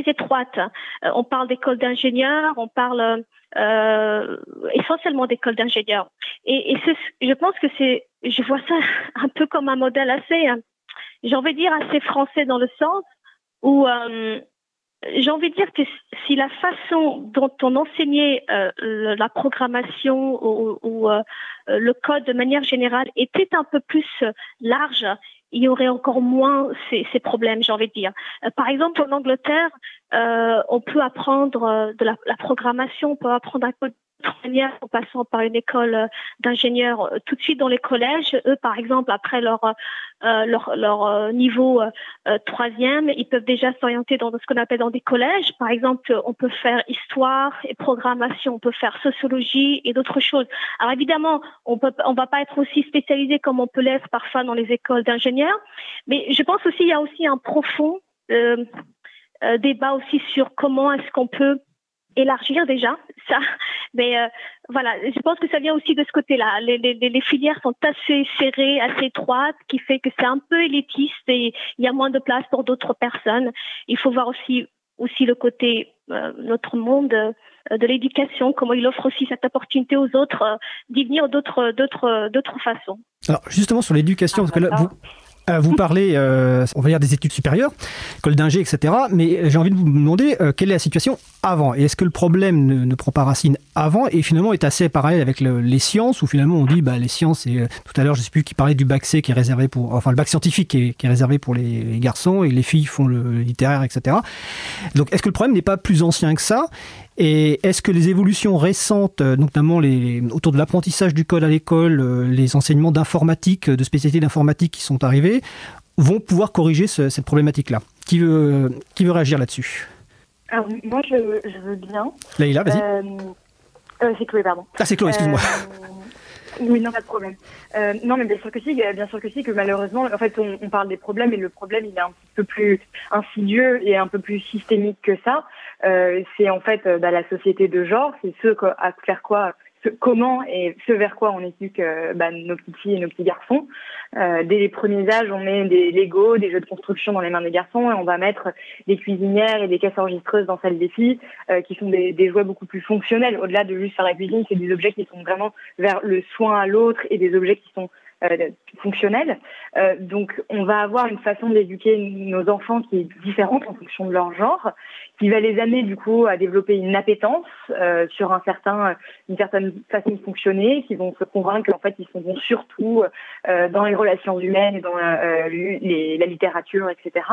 très étroites. Euh, on parle d'écoles d'ingénieurs, on parle euh, essentiellement d'écoles d'ingénieurs. Et, je pense que c'est, je vois ça un peu comme un modèle assez, j'ai envie de dire assez français dans le sens où euh, j'ai envie de dire que si la façon dont on enseignait euh, la programmation ou, euh, le code de manière générale était un peu plus large, il y aurait encore moins ces, problèmes, j'ai envie de dire. Euh, par exemple, en Angleterre, on peut apprendre de la, la, programmation, on peut apprendre un code en passant par une école euh, d'ingénieurs euh, tout de suite dans les collèges. Eux, par exemple, après leur euh, niveau troisième, ils peuvent déjà s'orienter dans ce qu'on appelle dans des collèges. Par exemple, on peut faire histoire et programmation, on peut faire sociologie et d'autres choses. Alors évidemment, on peut on va pas être aussi spécialisé comme on peut l'être parfois dans les écoles d'ingénieurs, mais je pense aussi il y a aussi un profond débat aussi sur comment est-ce qu'on peut élargir déjà ça. Mais euh, voilà, je pense que ça vient aussi de ce côté-là. Les, les, les, filières sont assez serrées, assez étroites, qui fait que c'est un peu élitiste et il y a moins de place pour d'autres personnes. Il faut voir aussi aussi le côté euh, notre monde euh, de l'éducation, comment il offre aussi cette opportunité aux autres d'y venir d'autres d'autres d'autres façons. Alors justement sur l'éducation, parce que là, vous, euh, vous parlez, euh, on va dire, des études supérieures, école d'ingé, etc. Mais j'ai envie de vous demander euh, quelle est la situation avant? Et est-ce que le problème ne, prend pas racine avant? Et finalement est assez parallèle avec les sciences, où finalement on dit bah, les sciences, et tout à l'heure je ne sais plus qui parlait du bac C qui est réservé pour, enfin le bac scientifique qui est, réservé pour les, garçons et les filles font le littéraire, etc. Donc est-ce que le problème n'est pas plus ancien que ça? Et est-ce que les évolutions récentes, euh, notamment les, autour de l'apprentissage du code à l'école, euh, les enseignements d'informatique, de spécialités d'informatique qui sont arrivés, vont pouvoir corriger cette problématique-là? Qui veut, qui veut réagir là-dessus? Moi, je, veux bien. Laïla, vas-y. Euh, c'est Chloé, pardon. Ah, c'est Chloé, excuse-moi. Oui, non, pas de problème. Euh, non, mais bien sûr que si, bien sûr que si, que malheureusement, en fait, on, parle des problèmes et le problème, il est un peu plus insidieux et un peu plus systémique que ça. Euh, c'est en fait euh, bah, la société de genre, c'est ce à faire quoi comment et ce vers quoi on éduque bah, nos petits filles et nos petits garçons. Euh, dès les premiers âges, on met des Lego, des jeux de construction dans les mains des garçons et on va mettre des cuisinières et des caisses enregistreuses dans celles des filles, euh, qui sont des, des, jouets beaucoup plus fonctionnels. Au-delà de juste faire la cuisine, c'est des objets qui sont vraiment vers le soin à l'autre et des objets qui sont fonctionnelle. Euh, donc, on va avoir une façon d'éduquer nos enfants qui est différente en fonction de leur genre, qui va les amener du coup à développer une appétence euh, sur un certain, une certaine façon de fonctionner, qui vont se convaincre qu'en fait ils sont bons surtout dans les relations humaines dans les, la littérature, etc.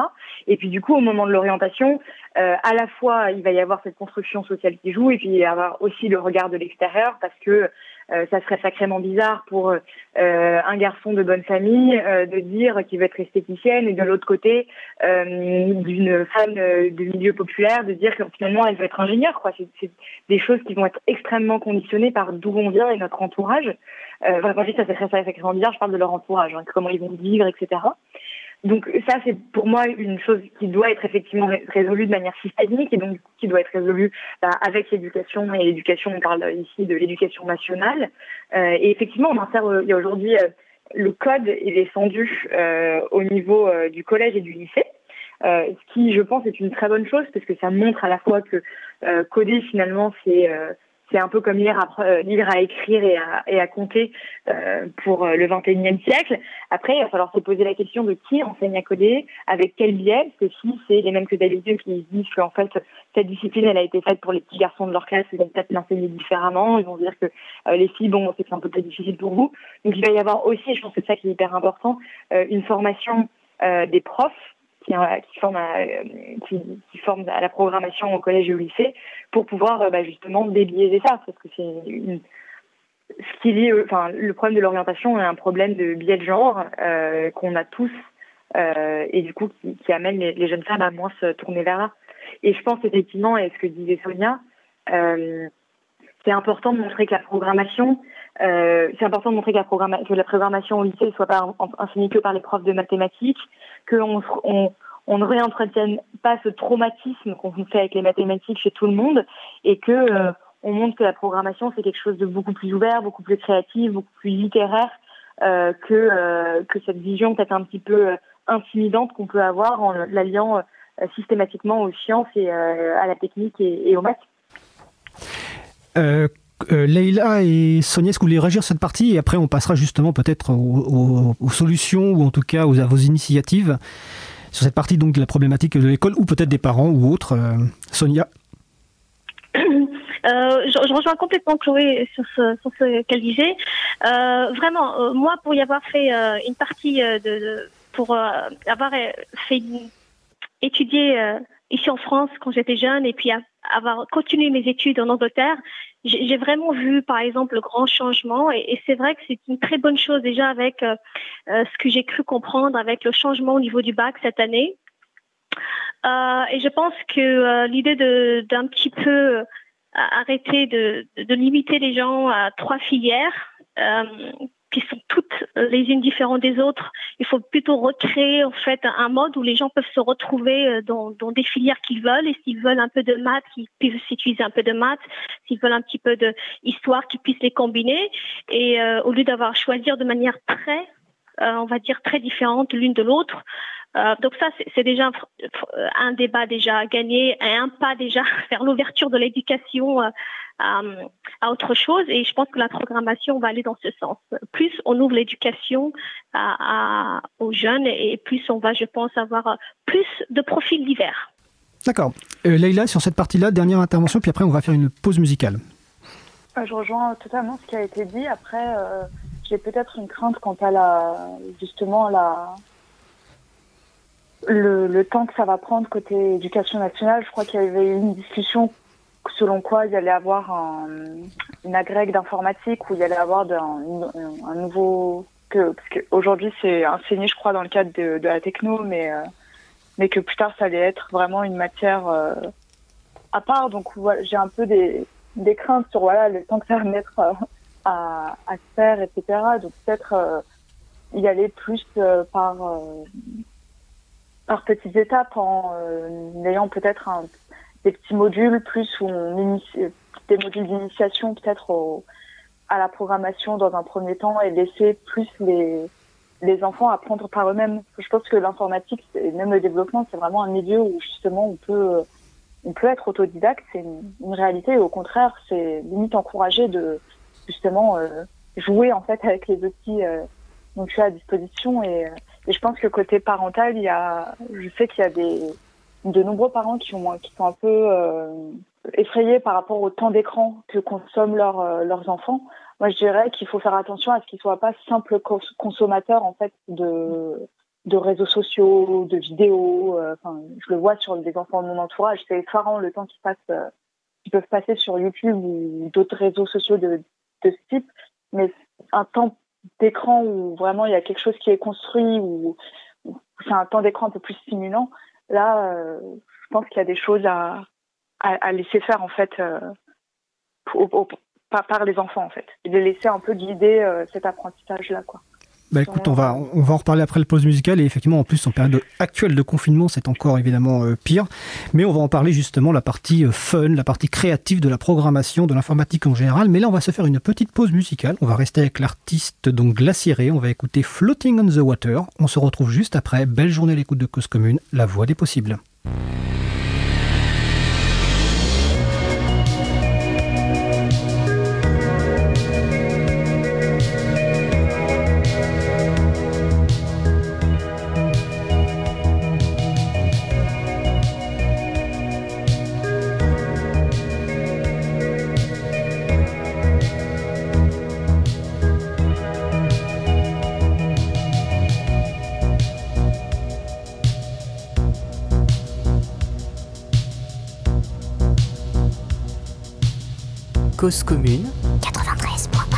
Et puis du coup, au moment de l'orientation, à la fois il va y avoir cette construction sociale qui joue, et puis il va y avoir aussi le regard de l'extérieur, parce que euh, ça serait sacrément bizarre pour euh, un garçon de bonne famille euh, de dire qu'il veut être esthéticienne et de l'autre côté d'une femme du milieu populaire de dire que finalement elle veut être ingénieure. Quoi. C'est, des choses qui vont être extrêmement conditionnées par d'où on vient et notre entourage. Je dis ça, très sacrément bizarre, je parle de leur entourage, hein, comment ils vont vivre, etc. Donc ça, c'est pour moi une chose qui doit être effectivement résolue de manière systémique et donc qui doit être résolue bah, avec l'éducation. Et l'éducation, on parle ici de l'éducation nationale. Euh, et effectivement, on insère, a aujourd'hui euh, le code est descendu euh, au niveau euh, du collège et du lycée. Euh, ce qui, je pense, est une très bonne chose parce que ça montre à la fois que coder finalement, c'est c'est un peu comme lire à, euh, à écrire et à, et à compter euh, pour euh, le 21e siècle. Après, il va falloir se poser la question de qui enseigne à coder, avec quel biais, parce que si c'est les mêmes que d'habitude qui disent qu'en fait, cette discipline, elle a été faite pour les petits garçons de leur classe, ils vont peut-être l'enseigner différemment, ils vont dire que les filles, bon, c'est un peu plus difficile pour vous. Donc il va y avoir aussi, je pense que c'est ça qui est hyper important, une formation des profs qui, qui, forment à, qui, à la programmation au collège et au lycée pour pouvoir bah, justement débiaiser ça, parce que c'est ce qui lie, enfin, le problème de l'orientation est un problème de biais de genre euh, qu'on a tous euh, et du coup qui, amène les, jeunes femmes à moins se tourner vers là. Et je pense effectivement, et ce que disait Sonia, euh, c'est important de montrer que la programmation, euh, c'est important de montrer que la, programmation au lycée ne soit pas enseignée que par les profs de mathématiques, qu'on on, on ne réentretienne pas ce traumatisme qu'on fait avec les mathématiques chez tout le monde et que euh, on montre que la programmation c'est quelque chose de beaucoup plus ouvert, beaucoup plus créatif, beaucoup plus littéraire euh, que cette vision peut-être un petit peu intimidante qu'on peut avoir en l'alliant systématiquement aux sciences et à la technique et, et aux maths. Leïla et Sonia, est-ce que vous voulez réagir sur cette partie Et après, on passera justement peut-être aux, solutions ou en tout cas aux, à vos initiatives sur cette partie donc de la problématique de l'école ou peut-être des parents ou autres. Euh, Sonia euh, je, rejoins complètement Chloé sur ce, qu'elle disait. Euh, vraiment, euh, moi, pour y avoir fait euh, une partie de pour avoir fait étudier ici en France quand j'étais jeune et puis avoir continué mes études en Angleterre, j'ai vraiment vu, par exemple, le grand changement. Et, et c'est vrai que c'est une très bonne chose déjà avec euh, ce que j'ai cru comprendre avec le changement au niveau du bac cette année. Euh, et je pense que euh, l'idée d'un petit peu arrêter de, de, limiter les gens à trois filières euh, qui sont toutes les unes différentes des autres. Il faut plutôt recréer en fait un mode où les gens peuvent se retrouver dans, dans des filières qu'ils veulent et s'ils veulent un peu de maths, qu'ils puissent s'utiliser un peu de maths, s'ils veulent un petit peu de histoire, qu'ils puissent les combiner et euh, au lieu d'avoir à choisir de manière très, euh, on va dire très différente l'une de l'autre. Euh, donc ça, c'est déjà un, débat déjà gagné et un pas déjà vers l'ouverture de l'éducation euh, à, à, autre chose. Et je pense que la programmation va aller dans ce sens. Plus on ouvre l'éducation aux jeunes et plus on va, je pense, avoir plus de profils divers. D'accord. Euh, Leïla, sur cette partie-là, dernière intervention, puis après on va faire une pause musicale. Je rejoins totalement ce qui a été dit. Après, euh, j'ai peut-être une crainte quant à la, justement, la, le, le, temps que ça va prendre côté éducation nationale, je crois qu'il y avait eu une discussion selon quoi il y allait avoir un, une agrègue d'informatique où il y allait avoir un, un, nouveau que parce qu'aujourd'hui c'est enseigné je crois dans le cadre de, la techno mais euh, mais que plus tard ça allait être vraiment une matière euh, à part. Donc j'ai un peu des, des craintes sur voilà le temps que ça va mettre euh, à, à se faire etc donc peut-être y aller plus par par petites étapes en ayant peut-être des petits modules plus initie, des modules d'initiation peut-être à la programmation dans un premier temps et laisser plus les les enfants apprendre par eux-mêmes. Je pense que l'informatique et même le développement c'est vraiment un milieu où justement on peut on peut être autodidacte, c'est une, réalité au contraire c'est limite encouragé de justement euh, jouer en fait avec les outils euh, dont tu as à disposition et et je pense que côté parental, il y a, je sais qu'il y a des, de nombreux parents qui ont, qui sont un peu euh, effrayés par rapport au temps d'écran que consomment leurs euh, leurs enfants. Moi, je dirais qu'il faut faire attention à ce qu'ils soient pas simples cons consommateurs en fait de de réseaux sociaux, de vidéos. Euh, enfin, je le vois sur des enfants de mon entourage. C'est effarant le temps qu'ils passent, euh, qu'ils peuvent passer sur YouTube ou d'autres réseaux sociaux de, de ce type. Mais un temps d'écran où vraiment il y a quelque chose qui est construit ou, c'est un temps d'écran un peu plus stimulant, là, euh, je pense qu'il y a des choses à, laisser faire en fait euh, par, les enfants en fait, de laisser un peu guider euh, cet apprentissage là quoi. Bah écoute, on va, on va en reparler après le pause musicale et effectivement en plus en période actuelle de confinement c'est encore évidemment euh, pire. Mais on va en parler justement la partie euh, fun, la partie créative de la programmation, de l'informatique en général. Mais là on va se faire une petite pause musicale, on va rester avec l'artiste donc Glacieré, on va écouter Floating on the Water, on se retrouve juste après, belle journée à l'écoute de Cause Commune, la voix des possibles. Cause commune. 93.1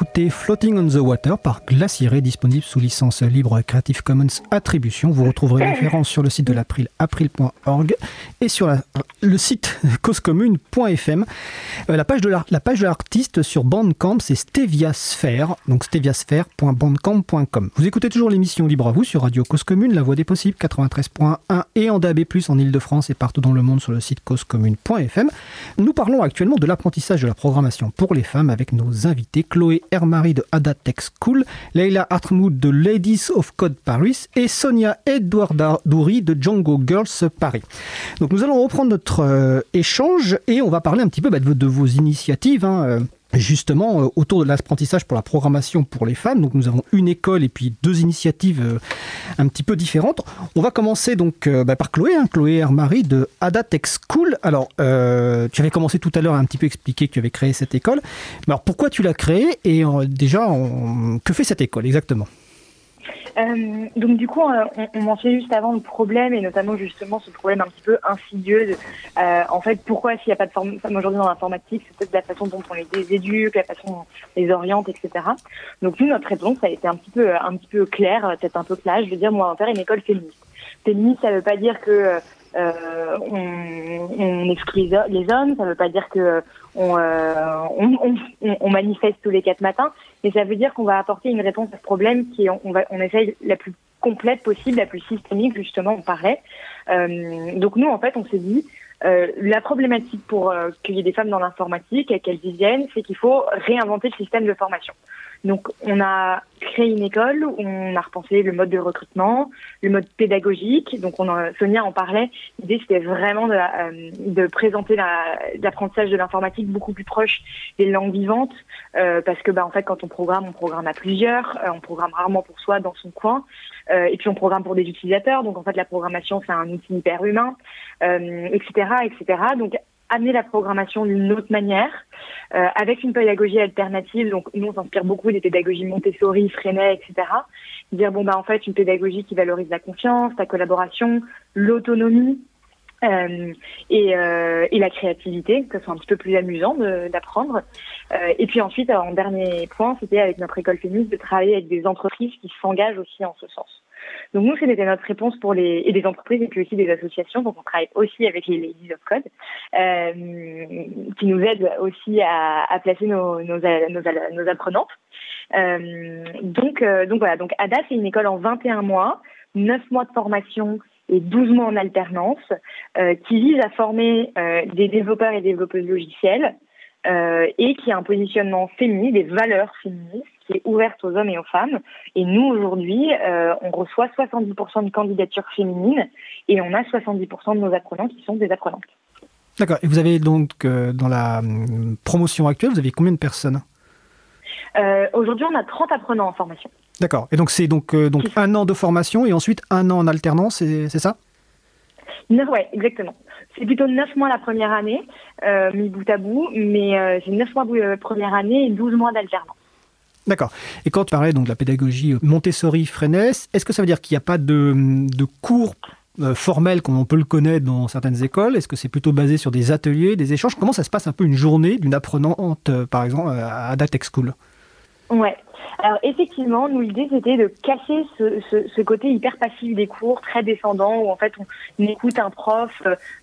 d'écouter Floating on the Water par Glacier, disponible sous licence libre Creative Commons Attribution. Vous retrouverez les références sur le site de l'April, april.org, et sur le site causecommune.fm. Euh, la page de l'artiste sur Bandcamp, c'est Steviasphere, donc steviasphere.bandcamp.com. Vous écoutez toujours l'émission Libre à vous sur Radio Cause Commune, La Voix des Possibles, 93.1 et en DAB+, en Ile-de-France et partout dans le monde sur le site causecommune.fm. Nous parlons actuellement de l'apprentissage de la programmation pour les femmes avec nos invités Chloé Hermary de Ada Tech School, Leila Hartmut de Ladies of Code Paris et Sonia Edouardouri de Django Girls Paris. Donc nous allons reprendre notre euh, échange et on va parler un petit peu bah, de, vos initiatives. Hein, euh, justement euh, autour de l'apprentissage pour la programmation pour les femmes. Donc nous avons une école et puis deux initiatives un petit peu différentes. On va commencer donc bah, par Chloé, hein, Chloé Hermary de Ada Tech School. Alors tu avais commencé tout à l'heure à un petit peu expliquer que tu avais créé cette école. Mais alors pourquoi tu l'as créée et déjà que fait cette école exactement? Euh, donc du coup, euh, on, on, mentionnait juste avant le problème et notamment justement ce problème un petit peu insidieux. euh, en fait, pourquoi s'il n'y a pas de femmes aujourd'hui dans l'informatique, c'est peut-être la façon dont on les éduque, la façon dont on les oriente, etc. Donc nous, notre réponse a été un petit peu, un petit peu claire, peut-être un peu plage. Je veux dire, moi, on faire une école féministe. Féministe, ça ne veut pas dire que euh, on, on, exclut les hommes, ça ne veut pas dire que on, euh, on, on, manifeste tous les quatre matins, mais ça veut dire qu'on va apporter une réponse à ce problème qui est, on, va, on essaye la plus complète possible, la plus systémique, justement, on parlait. Euh, donc nous, en fait, on s'est dit, euh, la problématique pour euh, qu'il y ait des femmes dans l'informatique et qu'elles y viennent, c'est qu'il faut réinventer le système de formation. Donc, on a créé une école on a repensé le mode de recrutement, le mode pédagogique. Donc, on Sonia en parlait. L'idée, c'était vraiment de, euh, de présenter l'apprentissage de l'informatique beaucoup plus proche des langues vivantes, euh, parce que, bah, en fait, quand on programme, on programme à plusieurs, on programme rarement pour soi dans son coin, et puis on programme pour des utilisateurs. Donc, en fait, la programmation, c'est un outil hyper humain, etc., etc. Donc, amener la programmation d'une autre manière, euh, avec une pédagogie alternative. Donc nous, on s'inspire beaucoup des pédagogies Montessori, Freinet, etc. Dire bon bah en fait une pédagogie qui valorise la confiance, la collaboration, l'autonomie, euh, et, euh, et, la créativité, que ce soit un petit peu plus amusant d'apprendre. Euh, et puis ensuite, en dernier point, c'était avec notre école féministe de travailler avec des entreprises qui s'engagent aussi en ce sens. Donc nous, c'était notre réponse pour les et des entreprises et puis aussi des associations. Donc on travaille aussi avec les Ladies of Code, euh, qui nous aident aussi à, à placer nos, nos, nos, nos apprenantes. Euh, donc, donc voilà, donc ADA, c'est une école en 21 mois, 9 mois de formation et 12 mois en alternance, euh, qui vise à former euh, des développeurs et développeuses logicielles euh, et qui a un positionnement féminin, des valeurs féministes, qui est ouverte aux hommes et aux femmes. Et nous, aujourd'hui, on reçoit 70% de candidatures féminines et on a 70% de nos apprenants qui sont des apprenantes. D'accord. Et vous avez donc, dans la promotion actuelle, vous avez combien de personnes? Aujourd'hui, on a 30 apprenants en formation. D'accord. Et donc, c'est donc, euh, donc un an de formation et ensuite un an en alternance, c'est ça? Oui, exactement. C'est plutôt 9 mois la première année, euh, mis bout à bout, mais euh, c'est 9 mois la première année et 12 mois d'alternance. D'accord. Et quand tu parlais donc de la pédagogie Montessori Freinet, est-ce que ça veut dire qu'il n'y a pas de, de cours euh, formels comme on peut le connaître dans certaines écoles? Est-ce que c'est plutôt basé sur des ateliers, des échanges? Comment ça se passe un peu une journée d'une apprenante, euh, par exemple, à Datech School Ouais. Alors effectivement, nous l'idée c'était de casser ce, ce, ce, côté hyper passif des cours, très descendant, où en fait on écoute un prof,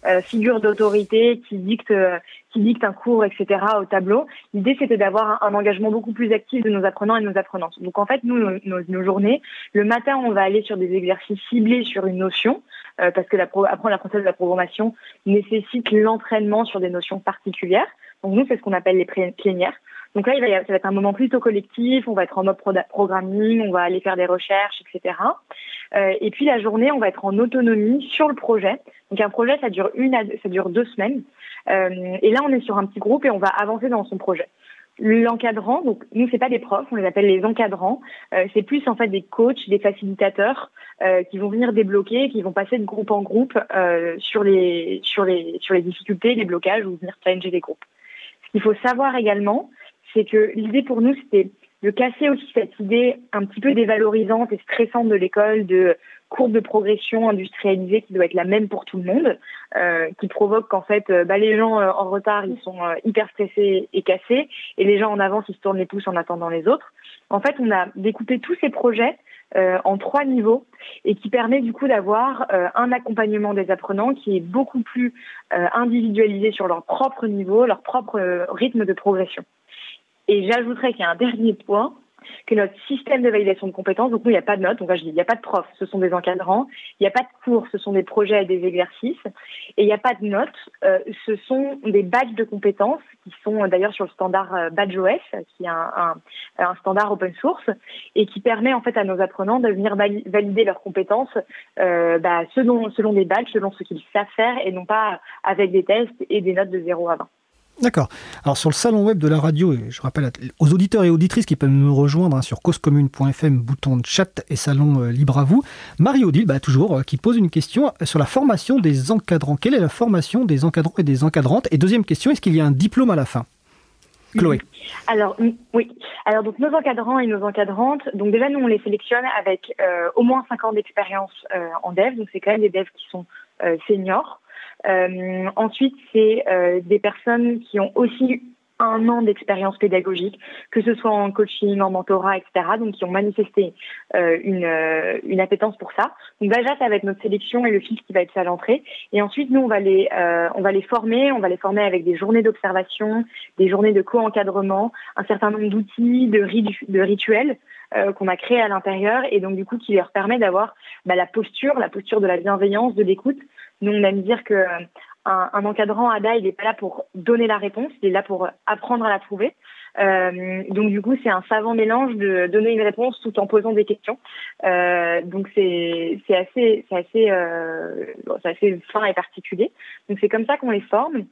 euh, figure d'autorité qui dicte euh, qui dicte un cours, etc. au tableau. L'idée c'était d'avoir un, engagement beaucoup plus actif de nos apprenants et nos apprenantes. Donc en fait nous nos, nos, nos, journées, le matin on va aller sur des exercices ciblés sur une notion. Euh, parce que la pro apprendre l'apprentissage de la programmation nécessite l'entraînement sur des notions particulières. Donc nous, c'est ce qu'on appelle les plénières. Donc là, ça va être un moment plutôt collectif, on va être en mode programming, on va aller faire des recherches, etc. Euh, et puis la journée, on va être en autonomie sur le projet. Donc un projet, ça dure une, deux, ça dure deux semaines. Euh, et là, on est sur un petit groupe et on va avancer dans son projet. L'encadrant, donc nous c'est pas des profs, on les appelle les encadrants. Euh, c'est plus en fait des coachs, des facilitateurs qui vont venir débloquer, qui vont passer de groupe en groupe sur les sur les sur les difficultés, les blocages ou venir challenger des groupes. Ce qu'il faut savoir également, c'est que l'idée pour nous, c'était de casser aussi cette idée un petit peu dévalorisante et stressante de l'école de courbe de progression industrialisée qui doit être la même pour tout le monde, euh, qui provoque qu'en fait, euh, bah, les gens euh, en retard, ils sont hyper stressés et cassés, et les gens en avance, ils se tournent les pouces en attendant les autres. En fait, on a découpé tous ces projets en trois niveaux et qui permet du coup d'avoir un accompagnement des apprenants qui est beaucoup plus individualisé sur leur propre niveau, leur propre rythme de progression. Et j'ajouterais qu'il y a un dernier point, que notre système de validation de compétences, donc nous, il n'y a pas de notes, donc là, je dis, il n'y a pas de profs, ce sont des encadrants, il n'y a pas de cours, ce sont des projets et des exercices, et il n'y a pas de notes, euh, ce sont des badges de compétences qui sont euh, d'ailleurs sur le standard euh, BadgeOS, qui est un, un, un, standard open source, et qui permet en fait à nos apprenants de venir valider leurs compétences euh, bah, selon, selon des badges, selon ce qu'ils savent faire, et non pas avec des tests et des notes de 0 à 20. D'accord. Alors sur le salon web de la radio, je rappelle aux auditeurs et auditrices qui peuvent nous rejoindre hein, sur causecommune.fm, bouton de chat et salon euh, libre à vous, Marie-Odile, bah, toujours, euh, qui pose une question sur la formation des encadrants. Quelle est la formation des encadrants et des encadrantes? Et deuxième question, est-ce qu'il y a un diplôme à la fin? Chloé. Alors oui. Alors donc nos encadrants et nos encadrantes, donc déjà nous on les sélectionne avec euh, au moins 5 ans d'expérience euh, en dev, donc c'est quand même des devs qui sont euh, seniors. Euh, ensuite, c'est euh, des personnes qui ont aussi un an d'expérience pédagogique, que ce soit en coaching, en mentorat, etc. Donc, qui ont manifesté euh, une, euh, une appétence pour ça. Donc, déjà, ça va être notre sélection et le fil qui va être fait à l'entrée. Et ensuite, nous, on va les, euh, on va les former. On va les former avec des journées d'observation, des journées de co-encadrement, un certain nombre d'outils, de, de rituels euh, qu'on a créés à l'intérieur et donc, du coup, qui leur permet d'avoir bah, la posture, la posture de la bienveillance, de l'écoute. Nous, on aime dire que un, un encadrant ADA, il n'est pas là pour donner la réponse, il est là pour apprendre à la trouver. Euh, donc du coup, c'est un savant mélange de donner une réponse tout en posant des questions. Euh, donc c'est c'est assez c'est assez euh, c'est assez fin et particulier. Donc c'est comme ça qu'on les forme.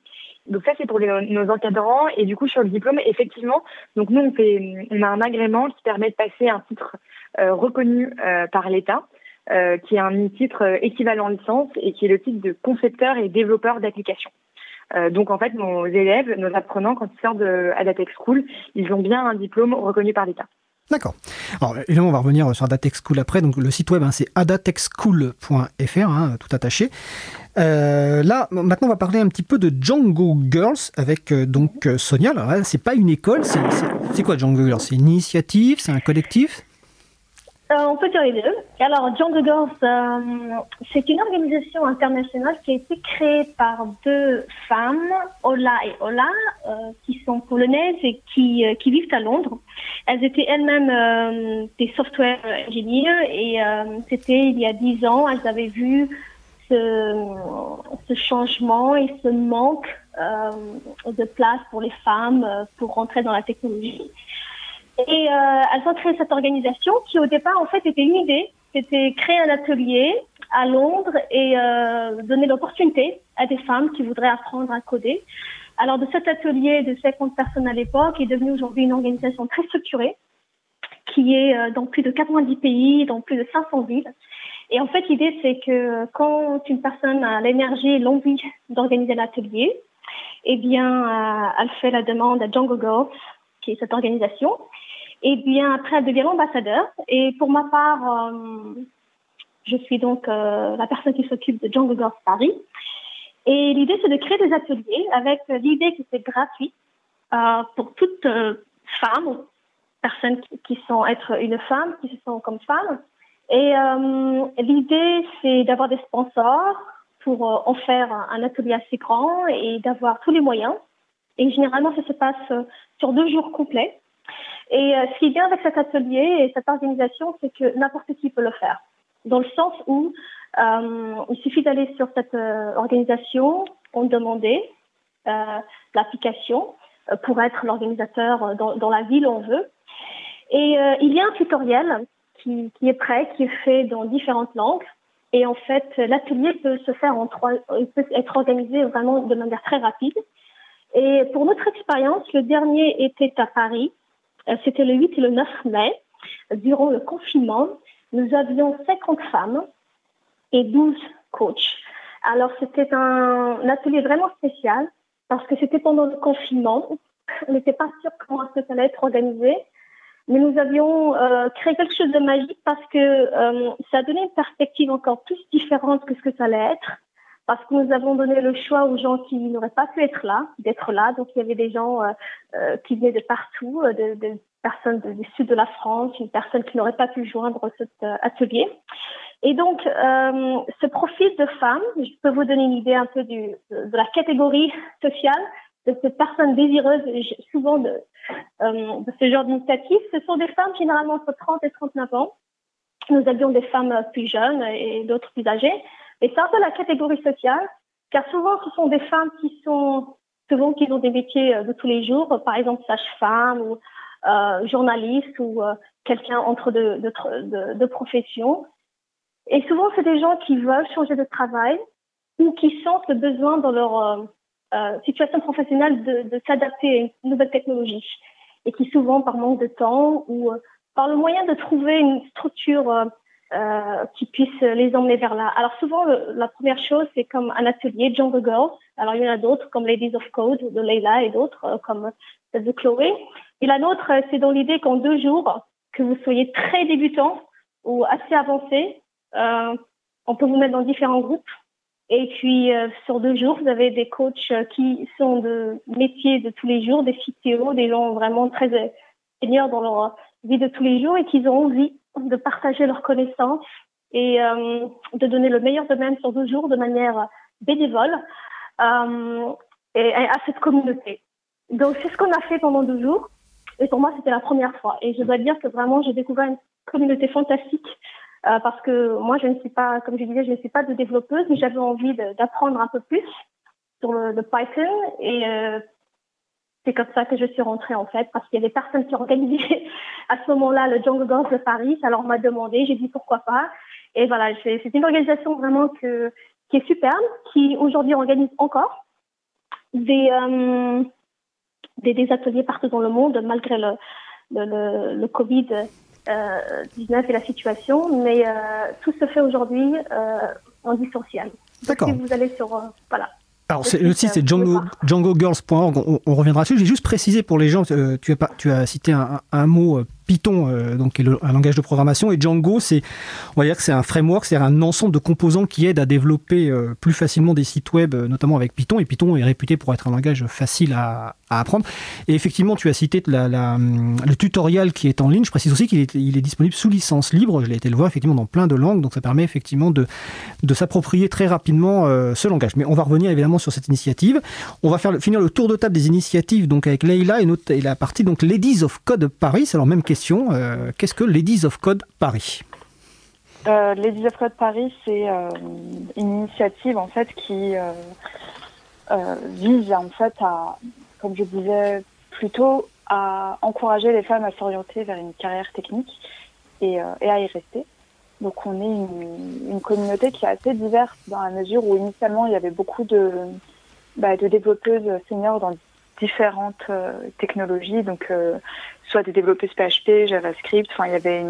Donc ça c'est pour les, nos encadrants et du coup sur le diplôme effectivement donc nous on fait on a un agrément qui permet de passer un titre euh, reconnu euh, par l'État euh, qui est un titre équivalent licence et qui est le titre de concepteur et développeur d'applications. donc en fait, nos élèves, nos apprenants, quand ils sortent de Adatech School, ils ont bien un diplôme reconnu par l'État. D'accord. Alors évidemment, on va revenir sur Adatech School après. Donc le site web, hein, c'est adatechschool.fr, hein, tout attaché. Euh, là, maintenant, on va parler un petit peu de Django Girls avec euh, donc euh, Sonia. Alors là, c'est pas une école, c'est quoi Django Girls? C'est une initiative, c'est un collectif? Euh, on peut dire les deux. Alors, Django Girls, euh, c'est une organisation internationale qui a été créée par deux femmes, Ola et Ola, euh, qui sont polonaises et qui, qui vivent à Londres. Elles étaient elles-mêmes des software engineers et c'était il y a dix ans, elles avaient vu ce, ce changement et ce manque de place pour les femmes pour rentrer dans la technologie. Et euh, elles ont créé cette organisation qui au départ en fait était une idée, c'était créer un atelier à Londres et euh, donner l'opportunité à des femmes qui voudraient apprendre à coder. Alors de cet atelier de 50 personnes à l'époque est devenu aujourd'hui une organisation très structurée qui est euh, dans plus de 90 pays, dans plus de 500 villes. Et en fait l'idée c'est que quand une personne a l'énergie et l'envie d'organiser l'atelier, eh bien elle fait la demande à Django Girls qui est cette organisation. Et bien après, elle devient l'ambassadeur. Et pour ma part, euh, je suis donc euh, la personne qui s'occupe de Jungle Girls Paris. Et l'idée, c'est de créer des ateliers avec l'idée que c'est gratuit euh, pour toute femme ou personne qui, qui, sont être une femme, qui se sont comme femme. Et l'idée, c'est d'avoir des sponsors pour en faire un atelier assez grand et d'avoir tous les moyens. Et généralement, ça se passe sur deux jours complets. Et euh, ce qui est bien avec cet atelier et cette organisation, c'est que n'importe qui peut le faire. Dans le sens où euh, il suffit d'aller sur cette euh, organisation, on demandait l'application pour être l'organisateur dans, dans, la ville où on veut. Et il y a un tutoriel qui, qui, est prêt, qui est fait dans différentes langues. Et en fait, l'atelier peut se faire en trois, peut être organisé vraiment de manière très rapide. Et pour notre expérience, le dernier était à Paris euh, c'était le 8 et le 9 mai. Durant le confinement, nous avions 50 femmes et 12 coachs. Alors, c'était un, atelier vraiment spécial parce que c'était pendant le confinement. On n'était pas sûr comment ça allait être organisé. Mais nous avions euh, créé quelque chose de magique parce que euh, ça a donné une perspective encore plus différente que ce que ça allait être parce que nous avons donné le choix aux gens qui n'auraient pas pu être là, d'être là. Donc il y avait des gens euh, euh qui venaient de partout, euh, de, de personnes du sud de la France, une personne qui n'aurait pas pu joindre cet euh, atelier. Et donc ce profil de femmes, je peux vous donner une idée un peu du, de, la catégorie sociale de ces personnes désireuses, souvent de, de ce genre d'initiative. Ce sont des femmes généralement entre 30 et 39 ans. Nous avions des femmes plus jeunes et d'autres plus âgées. Et un peu la catégorie sociale, car souvent ce sont des femmes qui sont souvent qui ont des métiers euh, de tous les jours, par exemple sage-femme ou euh, journaliste ou euh, quelqu'un entre deux de, de, de professions. Et souvent c'est des gens qui veulent changer de travail ou qui sentent le besoin dans leur euh, euh situation professionnelle de, de s'adapter à une nouvelle technologie et qui souvent par manque de temps ou euh, par le moyen de trouver une structure euh, qui puissent les emmener vers là. Alors souvent, la première chose, c'est comme un atelier Jungle Girls. Alors il y en a d'autres comme Ladies of Code de Leila et d'autres euh, comme celle de Chloé. Et la nôtre, euh, c'est dans l'idée qu'en deux jours, que vous soyez très débutant ou assez avancé, on peut vous mettre dans différents groupes. Et puis sur deux jours, vous avez des coachs qui sont de métiers de tous les jours, des CTO, des gens vraiment très seniors dans leur vie de tous les jours et qui ont envie de partager leurs connaissances et euh, de donner le meilleur d'eux-mêmes sur deux jours de manière bénévole euh, et, à cette communauté. Donc c'est ce qu'on a fait pendant deux jours et pour moi c'était la première fois et je dois dire que vraiment j'ai découvert une communauté fantastique euh, parce que moi je ne suis pas, comme je disais, je ne suis pas de développeuse mais j'avais envie d'apprendre un peu plus sur le, le Python et c'est comme ça que je suis rentrée en fait, parce qu'il y avait personne qui organisait à ce moment-là le Jungle Girls de Paris. Alors on m'a demandé, j'ai dit pourquoi pas. Et voilà, c'est une organisation vraiment que, qui est superbe, qui aujourd'hui organise encore des, euh, des, des, ateliers partout dans le monde, malgré le, le, le, le Covid. Euh, 19 et la situation, mais euh, tout se fait aujourd'hui en distanciel. D'accord. Si vous allez sur, voilà, Alors, le site, c'est Django, djangogirls.org. On, on, reviendra dessus. J'ai juste précisé pour les gens, euh, tu, as pas, tu as cité un, un mot euh, Python, euh, donc, est un langage de programmation, et Django, c'est, on va dire que c'est un framework, c'est un ensemble de composants qui aident à développer euh, plus facilement des sites web, euh, notamment avec Python. Et Python est réputé pour être un langage facile à, apprendre. Et effectivement, tu as cité le tutoriel qui est en ligne. Je précise aussi qu'il est, disponible sous licence libre. Je l'ai été le voir effectivement dans plein de langues, donc ça permet effectivement de, s'approprier très rapidement ce langage. Mais on va revenir évidemment sur cette initiative. On va faire, finir le tour de table des initiatives donc avec notre, et la partie donc Ladies of Code Paris. Alors même question euh, qu'est-ce que Ladies of Code Paris? Euh, Ladies of Code Paris, c'est euh, une initiative en fait qui vise en fait à, comme je disais plutôt, à encourager les femmes à s'orienter vers une carrière technique et, à y rester. Donc on est une, communauté qui est assez diverse dans la mesure où initialement il y avait beaucoup de, bah, développeuses seniors dans différentes technologies, donc soit des développeurs PHP, JavaScript, enfin il y avait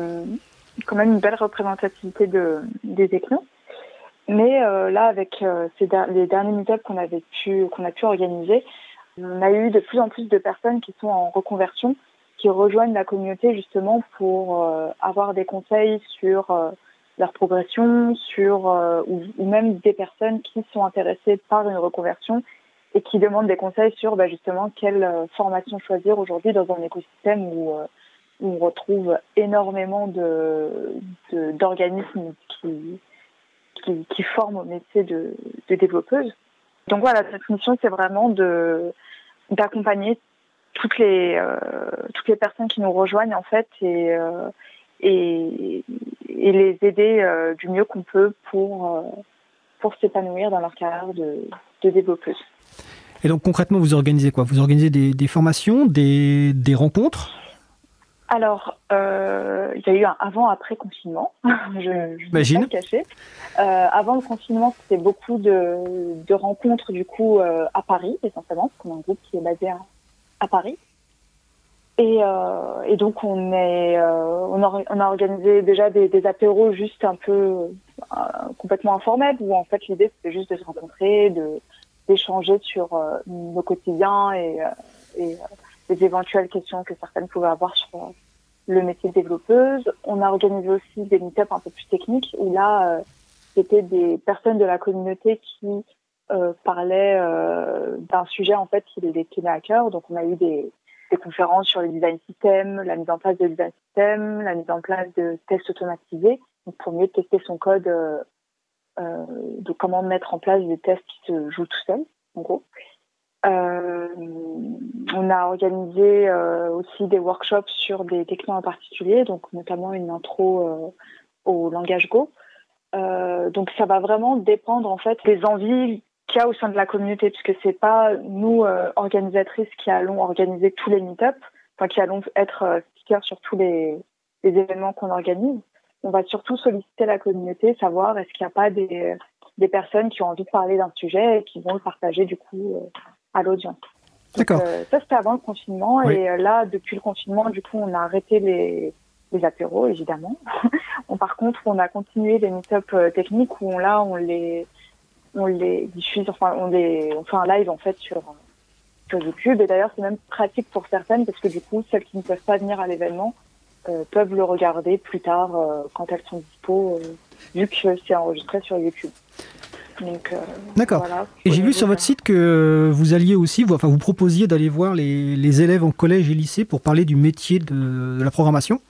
quand même une belle représentativité de, des technos. Mais euh, là, avec ces les derniers meetups qu'on avait a pu organiser, on a eu de plus en plus de personnes qui sont en reconversion, qui rejoignent la communauté justement pour avoir des conseils sur leur progression, sur ou, même des personnes qui sont intéressées par une reconversion et qui demandent des conseils sur bah, justement quelle euh, formation choisir aujourd'hui dans un écosystème où, euh, on retrouve énormément de d'organismes qui, qui, qui, forment au métier de, de développeuse. Donc voilà, cette mission, c'est vraiment de d'accompagner toutes les euh, toutes les personnes qui nous rejoignent en fait et et, les aider du mieux qu'on peut pour pour s'épanouir dans leur carrière de, de développeuse. Et donc concrètement, vous organisez quoi? Vous organisez des, formations, des, rencontres? Alors, euh, il y a eu un avant-après confinement, je ne vais pas cacher. Euh, avant le confinement, c'était beaucoup de, rencontres du coup euh, à Paris essentiellement, parce qu'on a un groupe qui est basé à, Paris. Et, donc on est, on a, organisé déjà des, des, apéros juste un peu complètement informels, où en fait l'idée c'était juste de se rencontrer, de d'échanger sur euh, nos quotidiens et, euh, euh, les éventuelles questions que certaines pouvaient avoir sur le métier de développeuse. On a organisé aussi des meet-ups un peu plus techniques où là, c'était des personnes de la communauté qui euh, parlaient euh, d'un sujet en fait qui les tenait à cœur. Donc on a eu des, des conférences sur le design system, la mise en place de design system, la mise en place de tests automatisés pour mieux tester son code euh, euh, de comment mettre en place des tests qui se jouent tout seuls, en gros. Euh, on a organisé aussi des workshops sur des technos en particulier, donc notamment une intro au langage Go. donc ça va vraiment dépendre en fait des envies qu'il y a au sein de la communauté, puisque c'est pas nous organisatrices qui allons organiser tous les meet-ups, enfin qui allons être speakers sur tous les événements qu'on organise on va surtout solliciter la communauté, savoir est-ce qu'il n'y a pas des, des, personnes qui ont envie de parler d'un sujet et qui vont le partager du coup euh, à l'audience. D'accord. Euh, ça c'était avant le confinement et euh, là depuis le confinement du coup on a arrêté les, les apéros évidemment. on, par contre on a continué les meet-up techniques où on, là on les on les diffuse enfin on les on fait un live en fait sur sur YouTube et d'ailleurs c'est même pratique pour certaines parce que du coup celles qui ne peuvent pas venir à l'événement euh, peuvent le regarder plus tard euh, quand elles sont dispo, euh, vu que c'est enregistré sur YouTube. D'accord. et j'ai vu sur votre site que vous alliez aussi, vous, enfin vous proposiez d'aller voir les, les, élèves en collège et lycée pour parler du métier de, la programmation.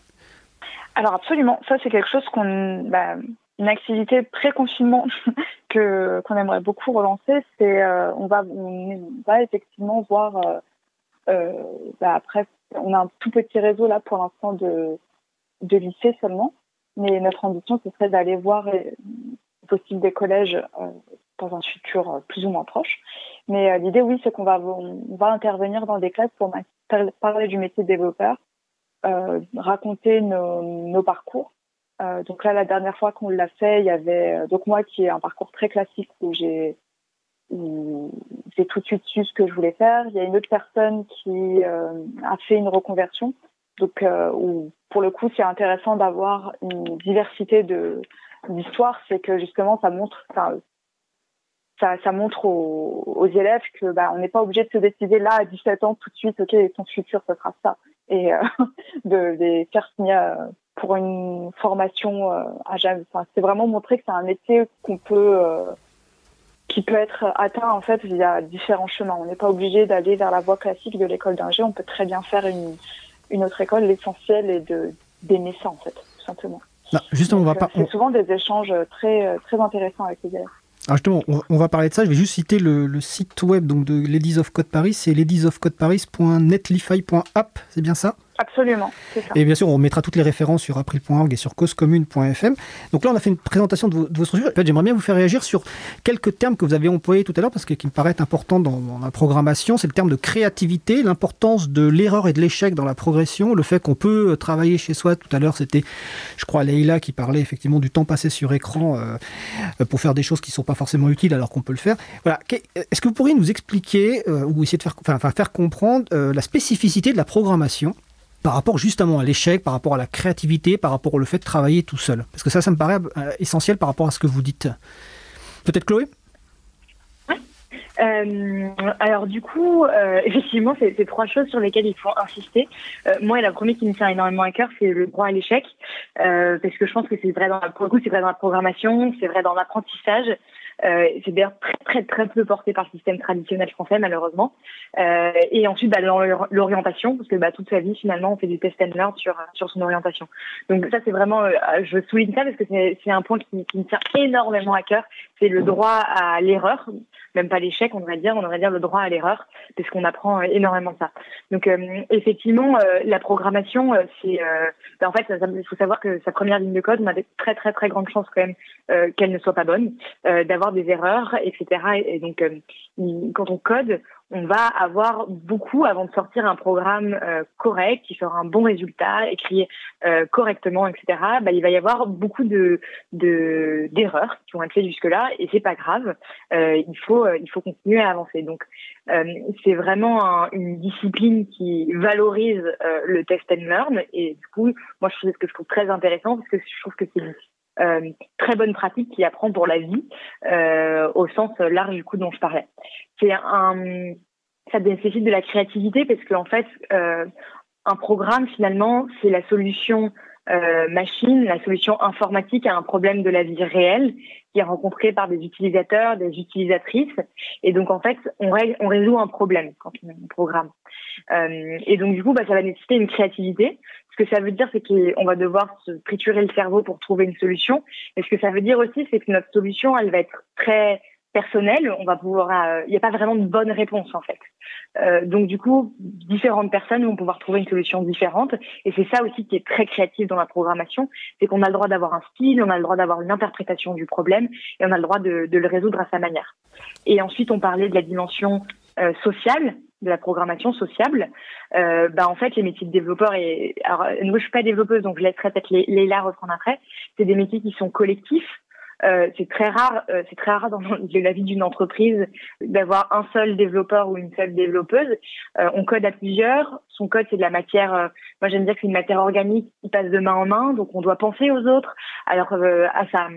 Alors absolument, ça c'est quelque chose qu'on, bah, une activité pré-confinement que qu'on aimerait beaucoup relancer. C'est, on va, on va effectivement voir. Bah, après on a un tout petit réseau là pour l'instant de, de lycée seulement, mais notre ambition ce serait d'aller voir euh, possible des collèges euh, dans un futur euh, plus ou moins proche. Mais l'idée, oui, c'est qu'on va, on va intervenir dans des classes pour parler du métier de développeur, raconter nos, nos parcours. donc là, la dernière fois qu'on l'a fait, il y avait donc moi qui ai un parcours très classique où j'ai j'ai tout de suite su ce que je voulais faire. Il y a une autre personne qui euh, a fait une reconversion. Donc, euh, pour le coup, c'est intéressant d'avoir une diversité de d'histoires, c'est que justement, ça montre, ça, montre aux, élèves que bah, on n'est pas obligé de se décider là à 17 ans tout de suite, ok, ton futur, ce sera ça. Et euh, de les faire signer pour une formation à jamais. C'est vraiment montrer que c'est un métier qu'on peut, qui peut être atteint en fait via différents chemins. On n'est pas obligé d'aller vers la voie classique de l'école d'ingé. On peut très bien faire une, une autre école. L'essentiel est de d'aimer ça en fait, tout simplement. Non, justement, on va pas. C'est souvent des échanges très très intéressants avec les élèves. Alors justement, on, va parler de ça. Je vais juste citer le, site web donc, de Ladies of Code Paris. C'est ladiesofcodeparis.netlify.app, c'est bien ça? Absolument. Et bien sûr, on mettra toutes les références sur april.org et sur causecommune.fm. Donc là, on a fait une présentation de vos, structures. En fait, j'aimerais bien vous faire réagir sur quelques termes que vous avez employés tout à l'heure, parce que qui me paraissent importants dans, la programmation. C'est le terme de créativité, l'importance de l'erreur et de l'échec dans la progression, le fait qu'on peut euh, travailler chez soi. Tout à l'heure, c'était, je crois, Leïla qui parlait effectivement du temps passé sur écran euh, euh, pour faire des choses qui ne sont pas forcément utiles alors qu'on peut le faire. Voilà. Est-ce que vous pourriez nous expliquer ou essayer de faire, enfin, faire comprendre la spécificité de la programmation par rapport justement à l'échec, par rapport à la créativité, par rapport au fait de travailler tout seul. Parce que ça, ça me paraît euh, essentiel par rapport à ce que vous dites. Peut-être Chloé? Euh, alors du coup, euh, effectivement, c'est trois choses sur lesquelles il faut insister. moi, la première qui me tient énormément à cœur, c'est le droit à l'échec, parce que je pense que c'est vrai dans pour le coup, c'est vrai dans la programmation, c'est vrai dans l'apprentissage, euh, c'est d'ailleurs très, très, très peu porté par le système traditionnel français, malheureusement. Euh, et ensuite, bah, l'orientation, parce que bah, toute sa vie, finalement, on fait du test and learn sur, sur son orientation. Donc ça, c'est vraiment, euh, je souligne ça parce que c'est un point qui, qui me tient énormément à cœur. C'est le droit à l'erreur, même pas l'échec, on devrait dire, on devrait dire le droit à l'erreur, parce qu'on apprend énormément de ça. Donc effectivement, la programmation, c'est, bah, en fait, il faut savoir que sa première ligne de code, on a des très très très grandes chances quand même qu'elle ne soit pas bonne, d'avoir des erreurs, etc. Et, donc, euh, quand on code, on va avoir beaucoup avant de sortir un programme euh, correct qui fera un bon résultat, écrit euh, correctement, etc. Bah, il va y avoir beaucoup de d'erreurs qui vont être faites jusque là et c'est pas grave. il faut il faut continuer à avancer. Donc c'est vraiment une discipline qui valorise le test and learn et du coup moi je trouve ce que je trouve très intéressant parce que je trouve que c'est euh, très bonne pratique qui apprend pour la vie euh, au sens large du coup dont je parlais. C'est un, ça nécessite de la créativité parce qu'en fait, euh, un programme finalement c'est la solution machine, la solution informatique à un problème de la vie réelle qui est rencontré par des utilisateurs, des utilisatrices. Et donc, en fait, on, résout un problème quand on programme. Et donc, du coup, bah, ça va nécessiter une créativité. Ce que ça veut dire, c'est qu'on va devoir se triturer le cerveau pour trouver une solution. Et ce que ça veut dire aussi, c'est que notre solution, elle va être très personnelle. On va pouvoir, euh, il n'y a pas vraiment de bonne réponse en fait. Euh, donc du coup, différentes personnes vont pouvoir trouver une solution différente. Et c'est ça aussi qui est très créatif dans la programmation, c'est qu'on a le droit d'avoir un style, on a le droit d'avoir une interprétation du problème, et on a le droit de, le résoudre à sa manière. Et ensuite, on parlait de la dimension euh, sociale de la programmation sociable, euh, bah en fait les métiers de développeur et alors moi je suis pas développeuse donc je laisserai peut-être Léla reprendre après. C'est des métiers qui sont collectifs. Euh, c'est très rare, euh, c'est très rare dans la vie d'une entreprise d'avoir un seul développeur ou une seule développeuse. On code à plusieurs. Son code c'est de la matière. Moi j'aime dire que c'est une matière organique qui passe de main en main, donc on doit penser aux autres, alors à sa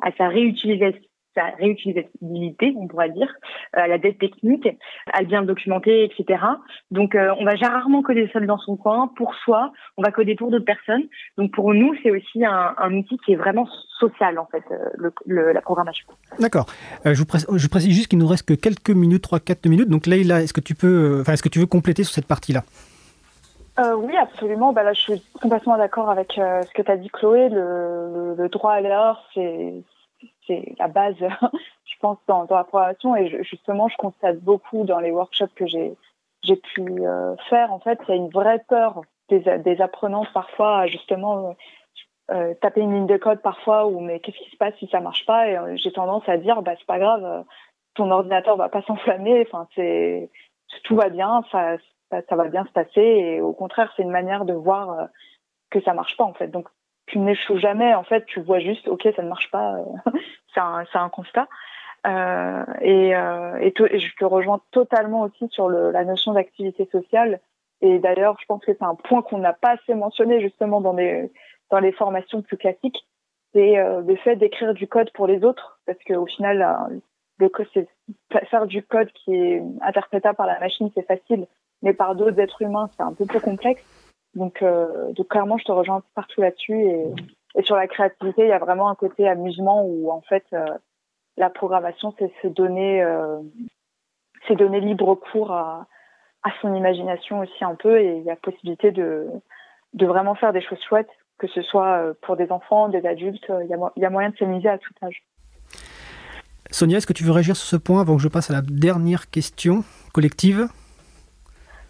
à sa réutilisation sa réutilisabilité, on pourrait dire, à euh, la dette technique, à le bien documenter, etc. Donc, euh, on va rarement coder seul dans son coin, pour soi, on va coder pour d'autres personnes. Donc, pour nous, c'est aussi un, outil qui est vraiment social, en fait, euh, le, la programmation. D'accord. je, vous précise, je précise juste qu'il nous reste que quelques minutes, 3-4 minutes. Donc, Leïla, est-ce que tu peux, enfin, est-ce que tu veux compléter sur cette partie-là? Oui, absolument. Bah là, je suis complètement d'accord avec ce que tu as dit, Chloé. Le, le droit à l'erreur, c'est c'est la base, je pense, dans, dans la programmation. Et justement, je constate beaucoup dans les workshops que j'ai pu euh, faire. En fait, il y a une vraie peur des, apprenants parfois, justement. Euh, euh, taper une ligne de code parfois ou mais qu'est-ce qui se passe si ça marche pas? Et j'ai tendance à dire bah c'est pas grave ton ordinateur va pas s'enflammer enfin tout va bien ça, ça, ça va bien se passer et au contraire c'est une manière de voir que ça marche pas en fait donc tu n'échoues jamais. En fait, tu vois juste, ok, ça ne marche pas. c'est un, un, constat. Euh, et, euh, et, je te rejoins totalement aussi sur la notion d'activité sociale. Et d'ailleurs, je pense que c'est un point qu'on n'a pas assez mentionné justement dans les dans les formations plus classiques, c'est euh, le fait d'écrire du code pour les autres, parce qu'au final, le faire du code qui est interprétable par la machine, c'est facile, mais par d'autres êtres humains, c'est un peu plus complexe. Donc, donc clairement, je te rejoins partout là-dessus. Et, sur la créativité, il y a vraiment un côté amusement où en fait, la programmation, c'est se donner, c'est donner libre cours à, son imagination aussi un peu et il y a possibilité de, vraiment faire des choses chouettes, que ce soit euh, pour des enfants, des adultes, il y a, il y a moyen de s'amuser à tout âge. Sonia, est-ce que tu veux réagir sur ce point avant que je passe à la dernière question collective?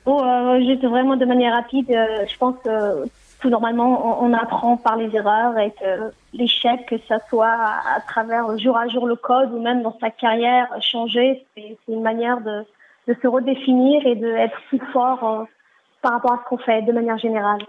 Oh, euh, Juste vraiment de manière rapide, euh, je pense que tout normalement on, apprend par les erreurs et que l'échec, que ce soit à, travers jour à jour le code ou même dans sa carrière changer, c'est une manière de, de se redéfinir et d'être plus fort euh, par rapport à ce qu'on fait de manière générale.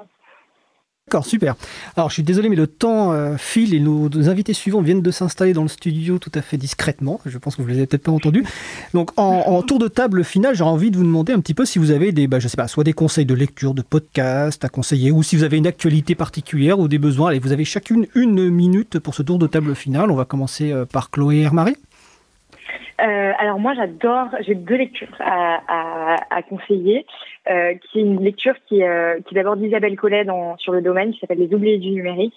D'accord, super. Alors je suis désolé, mais le temps euh, file et nos, invités suivants viennent de s'installer dans le studio tout à fait discrètement. Je pense que vous ne les avez peut-être pas entendus. Donc en, tour de table final, j'ai envie de vous demander un petit peu si vous avez des, bah, je sais pas, soit des conseils de lecture, de podcast à conseiller, ou si vous avez une actualité particulière ou des besoins. Allez, vous avez chacune une minute pour ce tour de table final. On va commencer euh, par Chloé et Marie. Euh, alors moi j'adore, j'ai deux lectures à, à, à conseiller, euh, qui est une lecture qui, euh, qui d'abord d'Isabelle Collet dans, sur le domaine, qui s'appelle Les oubliés du numérique,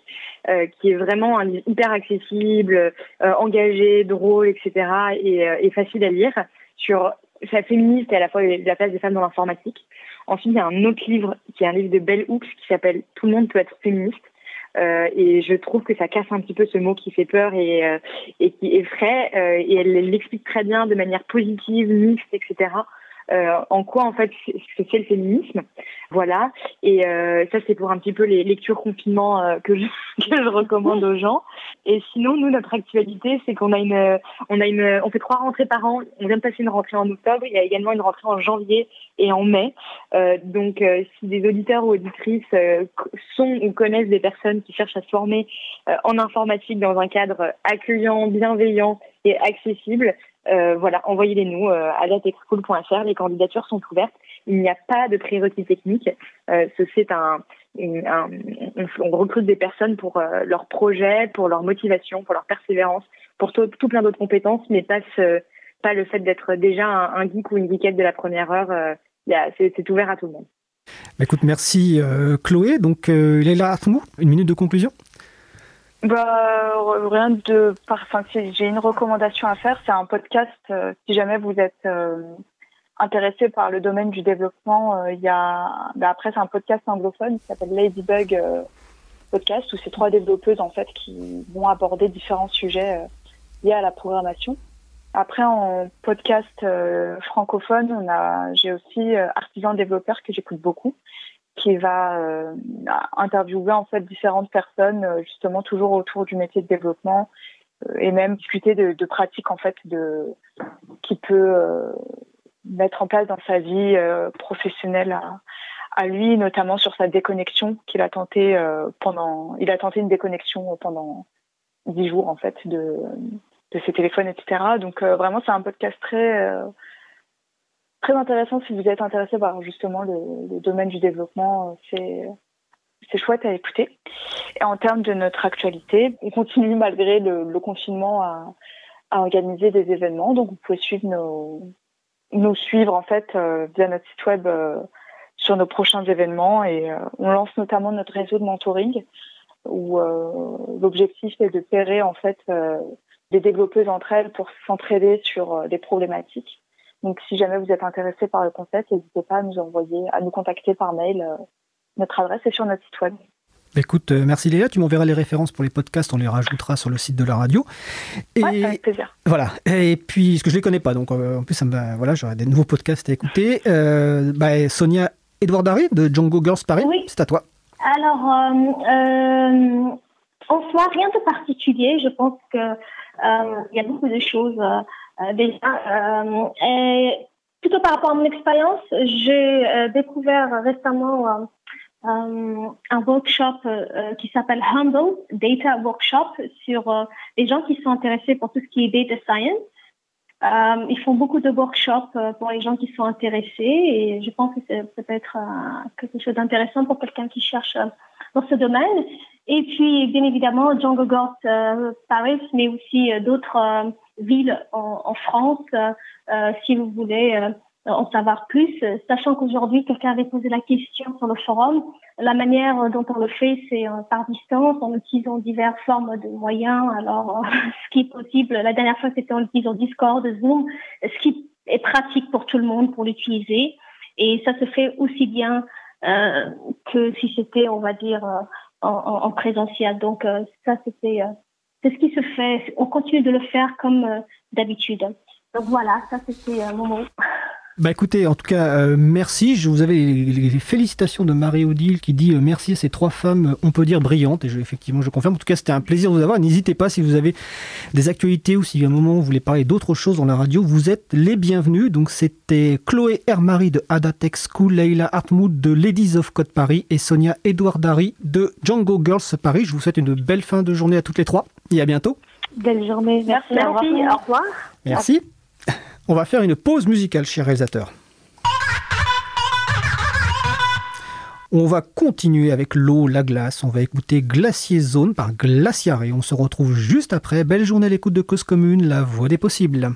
euh, qui est vraiment un livre hyper accessible, euh, engagé, drôle, etc. et, euh, et facile à lire sur sa féministe et à la fois la place des femmes dans l'informatique. Ensuite il y a un autre livre qui est un livre de Bell Hooks qui s'appelle Tout le monde peut être féministe euh, et je trouve que ça casse un petit peu ce mot qui fait peur et, euh, qui effraie. Euh, et elle l'explique très bien de manière positive, mixte, etc. Euh, en quoi en fait c'est le féminisme. Voilà. Et euh, ça c'est pour un petit peu les lectures confinement euh, que, je, que je recommande aux gens. Et sinon nous notre actualité c'est qu'on a une on a une on fait trois rentrées par an. On vient de passer une rentrée en octobre. Il y a également une rentrée en janvier et en mai. Donc si des auditeurs ou auditrices sont ou connaissent des personnes qui cherchent à se former en informatique dans un cadre accueillant, bienveillant et accessible, euh, voilà, envoyez-les nous euh, à latexschool.fr. Les candidatures sont ouvertes. Il n'y a pas de prérequis techniques. Euh, c'est un, on, recrute des personnes pour euh, leur projet, pour leur motivation, pour leur persévérance, pour tout, plein d'autres compétences, mais pas pas le fait d'être déjà un, geek ou une geekette de la première heure. C'est ouvert à tout le monde. Bah, écoute, merci Chloé. Donc, il est là à une minute de conclusion? Bah, rien de. Enfin, j'ai une recommandation à faire. C'est un podcast. Euh, si jamais vous êtes euh, intéressé par le domaine du développement, euh, il y a. Bah, après, c'est un podcast anglophone qui s'appelle Ladybug Podcast, où c'est trois développeuses en fait qui vont aborder différents sujets liés à la programmation. Après, en podcast francophone, on a. J'ai aussi Artisan Développeur que j'écoute beaucoup qui va euh, interviewer en fait différentes personnes euh, justement toujours autour du métier de développement euh, et même discuter de, pratiques en fait de qui peut mettre en place dans sa vie professionnelle à, à, lui notamment sur sa déconnexion qu'il a tenté pendant il a tenté une déconnexion pendant dix jours en fait de de ses téléphones etc donc vraiment c'est un podcast très très intéressant si vous êtes intéressé par justement le, domaine du développement. C'est c'est chouette à écouter. Et en termes de notre actualité, on continue malgré le, confinement à, à, organiser des événements. Donc vous pouvez suivre nos nous suivre en fait euh, via notre site web euh, sur nos prochains événements et euh, on lance notamment notre réseau de mentoring où l'objectif est de pairer en fait des développeuses entre elles pour s'entraider sur des problématiques. Donc, si jamais vous êtes intéressé par le concept, n'hésitez pas à nous envoyer, à nous contacter par mail. Euh, notre adresse est sur notre site web. Écoute, euh, merci Léa, tu m'enverras les références pour les podcasts, on les rajoutera sur le site de la radio. Et ouais, avec plaisir. Voilà, et puis, parce que je ne les connais pas, donc euh, en plus, ça me, voilà, j'aurai des nouveaux podcasts à écouter. Euh, bah, Sonia Edouard Darry de Django Girls Paris, oui. c'est à toi. Alors, euh, en soi, rien de particulier, je pense qu'il y a beaucoup de choses euh, déjà. Euh, et plutôt par rapport à mon expérience, j'ai euh, découvert récemment un workshop qui s'appelle Humble Data Workshop sur les gens qui sont intéressés pour tout ce qui est data science. Euh, ils font beaucoup de workshops pour les gens qui sont intéressés et je pense que c'est peut-être euh, quelque chose d'intéressant pour quelqu'un qui cherche dans ce domaine. Et puis, bien évidemment, Django Girls Paris, mais aussi d'autres villes en, en France, si vous voulez en savoir plus, sachant qu'aujourd'hui, quelqu'un avait posé la question sur le forum. La manière dont on le fait, c'est euh, par distance, en utilisant diverses formes de moyens. Alors, euh, ce qui est possible, la dernière fois, c'était en utilisant Discord, Zoom, ce qui est pratique pour tout le monde pour l'utiliser. Et ça se fait aussi bien euh, que si c'était, on va dire, en, en, présentiel. Donc, ça, c'était, c'est ce qui se fait. On continue de le faire comme d'habitude. Donc voilà, ça, c'était mon mot. Bah écoutez, en tout cas, euh, merci. Je vous avais les, félicitations de Marie-Odile qui dit euh, merci à ces trois femmes, on peut dire brillantes, et je, effectivement je confirme. En tout cas, c'était un plaisir de vous avoir. N'hésitez pas si vous avez des actualités ou si à un moment vous voulez parler d'autres choses dans la radio, vous êtes les bienvenus. Donc c'était Chloé Hermary de Adatech School, Leila Hartmut de Ladies of Code Paris et Sonia Edouardari de Django Girls Paris. Je vous souhaite une belle fin de journée à toutes les trois et à bientôt. Belle journée. Merci. Merci. Au revoir. Merci. On va faire une pause musicale, cher réalisateur. On va continuer avec l'eau, la glace. On va écouter Glacier Zone par Glaciaré. On se retrouve juste après. Belle journée à l'écoute de Cause Commune, la voix des possibles.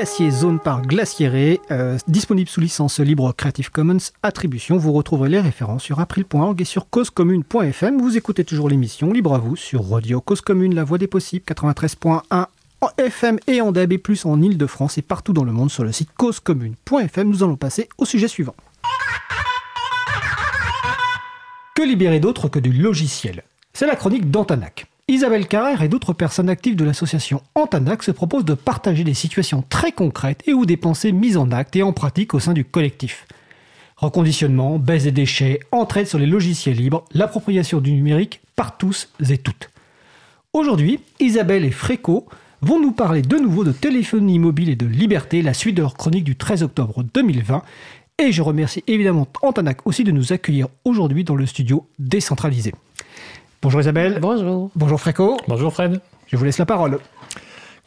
Glacier Zone par Glacieré, euh, disponible sous licence libre Creative Commons Attribution. Vous retrouverez les références sur april.org et sur causecommune.fm. Vous écoutez toujours l'émission Libre à vous sur Radio Cause Commune, la voix des possibles, 93.1 en FM et en DAB+, en Ile-de-France et partout dans le monde sur le site causecommune.fm. Nous allons passer au sujet suivant. Que libérer d'autre que du logiciel? C'est la chronique d'Antanac. Isabelle Carrère et d'autres personnes actives de l'association Antanac se proposent de partager des situations très concrètes et ou des pensées mises en acte et en pratique au sein du collectif. Reconditionnement, baisse des déchets, entraide sur les logiciels libres, l'appropriation du numérique par tous et toutes. Aujourd'hui, Isabelle et Fréco vont nous parler de nouveau de téléphonie mobile et de liberté, la suite de leur chronique du 13 octobre 2020. Et je remercie évidemment Antanac aussi de nous accueillir aujourd'hui dans le studio décentralisé. Bonjour Isabelle. Bonjour. Bonjour Fréco. Bonjour Fred. Je vous laisse la parole.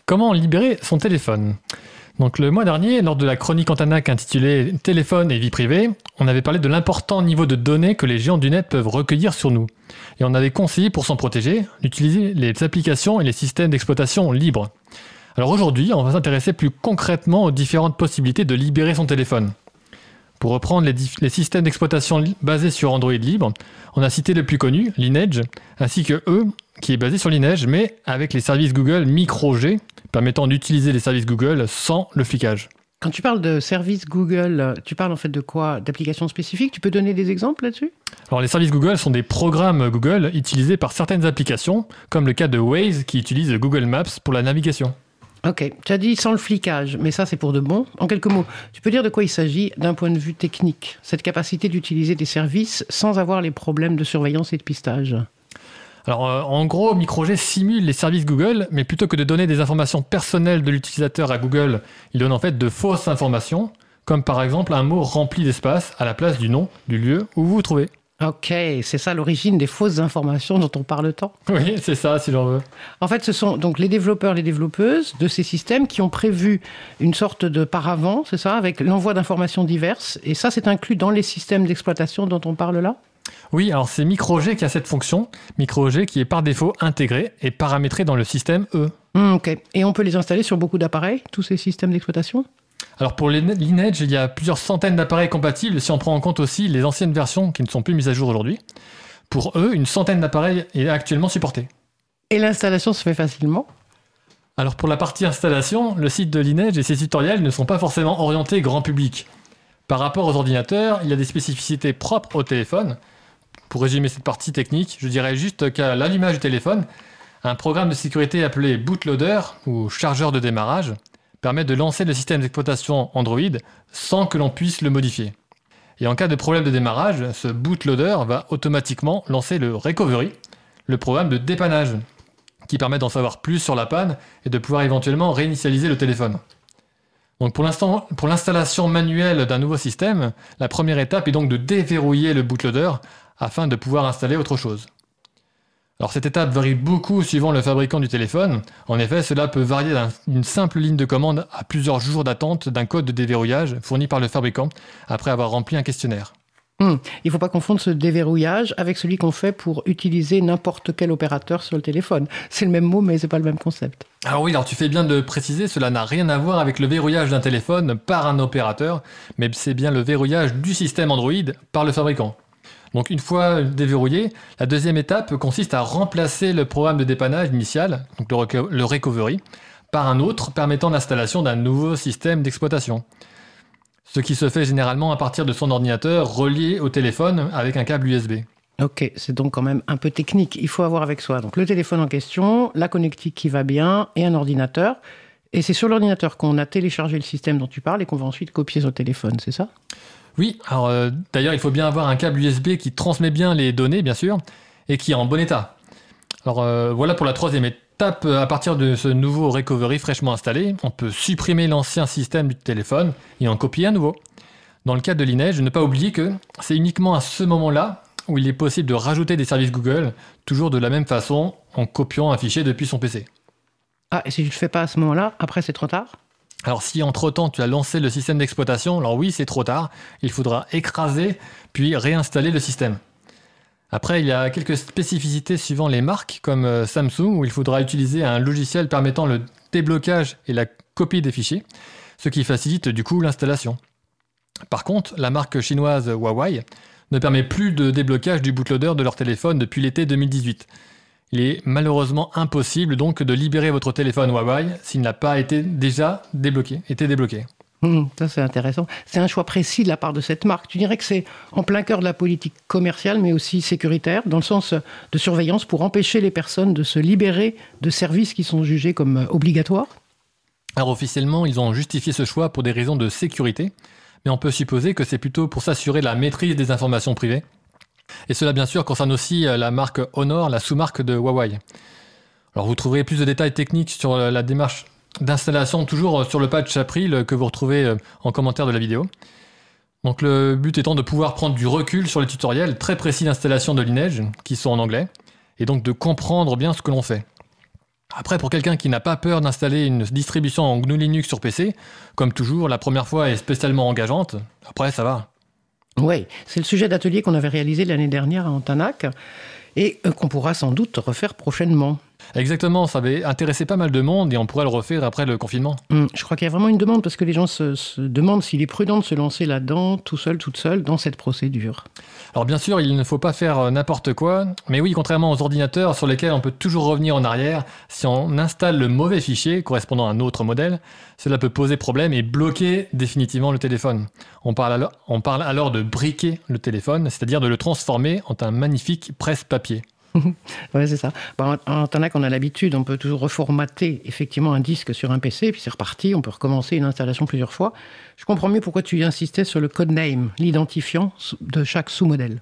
Comment libérer son téléphone? Donc le mois dernier, lors de la chronique Antanac intitulée Téléphone et vie privée, on avait parlé de l'important niveau de données que les géants du net peuvent recueillir sur nous. Et on avait conseillé pour s'en protéger d'utiliser les applications et les systèmes d'exploitation libres. Alors aujourd'hui, on va s'intéresser plus concrètement aux différentes possibilités de libérer son téléphone. Pour reprendre les, systèmes d'exploitation basés sur Android libre, on a cité le plus connu, Lineage, ainsi que E, qui est basé sur Lineage, mais avec les services Google Micro-G, permettant d'utiliser les services Google sans le flicage. Quand tu parles de services Google, tu parles en fait de quoi? D'applications spécifiques? Tu peux donner des exemples là-dessus? Alors les services Google sont des programmes Google utilisés par certaines applications, comme le cas de Waze qui utilise Google Maps pour la navigation. Ok, tu as dit sans le flicage, mais ça c'est pour de bon. En quelques mots, tu peux dire de quoi il s'agit d'un point de vue technique, cette capacité d'utiliser des services sans avoir les problèmes de surveillance et de pistage alors, euh, en gros, MicroG simule les services Google, mais plutôt que de donner des informations personnelles de l'utilisateur à Google, il donne en fait de fausses informations, comme par exemple un mot rempli d'espace à la place du nom du lieu où vous vous trouvez. Ok, c'est ça l'origine des fausses informations dont on parle tant. Oui, c'est ça, si l'on veut. En fait, ce sont donc les développeurs, les développeuses de ces systèmes qui ont prévu une sorte de paravent, c'est ça, avec l'envoi d'informations diverses. Et ça, c'est inclus dans les systèmes d'exploitation dont on parle là? Oui, alors c'est MicroG qui a cette fonction, MicroG qui est par défaut intégré et paramétré dans le système E. Hmm, ok, et on peut les installer sur beaucoup d'appareils, tous ces systèmes d'exploitation? Alors pour Lineage, il y a plusieurs centaines d'appareils compatibles si on prend en compte aussi les anciennes versions qui ne sont plus mises à jour aujourd'hui. Pour eux, une centaine d'appareils est actuellement supportée. Et l'installation se fait facilement? Alors pour la partie installation, le site de Lineage et ses tutoriels ne sont pas forcément orientés grand public. Par rapport aux ordinateurs, il y a des spécificités propres au téléphone. Pour résumer cette partie technique, je dirais juste qu'à l'allumage du téléphone, un programme de sécurité appelé bootloader ou chargeur de démarrage permet de lancer le système d'exploitation Android sans que l'on puisse le modifier. Et en cas de problème de démarrage, ce bootloader va automatiquement lancer le recovery, le programme de dépannage, qui permet d'en savoir plus sur la panne et de pouvoir éventuellement réinitialiser le téléphone. Donc pour l'installation manuelle d'un nouveau système, la première étape est donc de déverrouiller le bootloader afin de pouvoir installer autre chose. Alors cette étape varie beaucoup suivant le fabricant du téléphone. En effet, cela peut varier d'une simple ligne de commande à plusieurs jours d'attente d'un code de déverrouillage fourni par le fabricant après avoir rempli un questionnaire. Hmm. Il ne faut pas confondre ce déverrouillage avec celui qu'on fait pour utiliser n'importe quel opérateur sur le téléphone. C'est le même mot, mais c'est pas le même concept. Alors oui, alors tu fais bien de préciser, cela n'a rien à voir avec le verrouillage d'un téléphone par un opérateur, mais c'est bien le verrouillage du système Android par le fabricant. Donc une fois déverrouillé, la deuxième étape consiste à remplacer le programme de dépannage initial, donc le, recovery, par un autre permettant l'installation d'un nouveau système d'exploitation. Ce qui se fait généralement à partir de son ordinateur relié au téléphone avec un câble USB. Ok, c'est donc quand même un peu technique. Il faut avoir avec soi donc le téléphone en question, la connectique qui va bien et un ordinateur. Et c'est sur l'ordinateur qu'on a téléchargé le système dont tu parles et qu'on va ensuite copier sur téléphone, c'est ça? Oui, alors euh, d'ailleurs, il faut bien avoir un câble USB qui transmet bien les données, bien sûr, et qui est en bon état. Alors euh, voilà pour la troisième étape. À partir de ce nouveau recovery fraîchement installé, on peut supprimer l'ancien système du téléphone et en copier un nouveau. Dans le cas de Lineage, ne pas oublier que c'est uniquement à ce moment-là où il est possible de rajouter des services Google, toujours de la même façon, en copiant un fichier depuis son PC. Ah, et si je ne le fais pas à ce moment-là, après c'est trop tard? Alors si entre-temps tu as lancé le système d'exploitation, alors oui c'est trop tard, il faudra écraser puis réinstaller le système. Après il y a quelques spécificités suivant les marques comme euh, Samsung où il faudra utiliser un logiciel permettant le déblocage et la copie des fichiers, ce qui facilite du coup l'installation. Par contre, la marque chinoise Huawei ne permet plus de déblocage du bootloader de leur téléphone depuis l'été 2018. Il est malheureusement impossible donc de libérer votre téléphone Huawei s'il n'a pas été déjà débloqué, été débloqué. Hum, ça, c'est intéressant. C'est un choix précis de la part de cette marque. Tu dirais que c'est en plein cœur de la politique commerciale, mais aussi sécuritaire, dans le sens de surveillance pour empêcher les personnes de se libérer de services qui sont jugés comme euh, obligatoires? Alors officiellement, ils ont justifié ce choix pour des raisons de sécurité, mais on peut supposer que c'est plutôt pour s'assurer la maîtrise des informations privées. Et cela bien sûr concerne aussi euh, la marque Honor, la sous-marque de Huawei. Alors vous trouverez plus de détails techniques sur euh, la démarche d'installation toujours euh, sur le patch April que vous retrouvez en commentaire de la vidéo. Donc le but étant de pouvoir prendre du recul sur les tutoriels très précis d'installation de Lineage, qui sont en anglais, et donc de comprendre bien ce que l'on fait. Après, pour quelqu'un qui n'a pas peur d'installer une distribution en GNU Linux sur PC, comme toujours, la première fois est spécialement engageante. Après, ça va. Oui, c'est le sujet d'atelier qu'on avait réalisé l'année dernière à Antanac et qu'on pourra sans doute refaire prochainement. Exactement, ça avait intéressé pas mal de monde et on pourrait le refaire après le confinement. Hum, je crois qu'il y a vraiment une demande parce que les gens se, se demandent s'il est prudent de se lancer là-dedans, tout seul, toute seule, dans cette procédure. Alors bien sûr, il ne faut pas faire euh, n'importe quoi, mais oui, contrairement aux ordinateurs sur lesquels on peut toujours revenir en arrière, si on installe le mauvais fichier correspondant à un autre modèle, cela peut poser problème et bloquer définitivement le téléphone. On parle alors, on parle alors de briquer le téléphone, c'est-à-dire de le transformer en un magnifique presse-papier. ouais, c'est ça. Bon, en Antanac, on a l'habitude, on peut toujours reformater effectivement un disque sur un PC, puis c'est reparti, on peut recommencer une installation plusieurs fois. Je comprends mieux pourquoi tu insistais sur le codename, l'identifiant de chaque sous-modèle.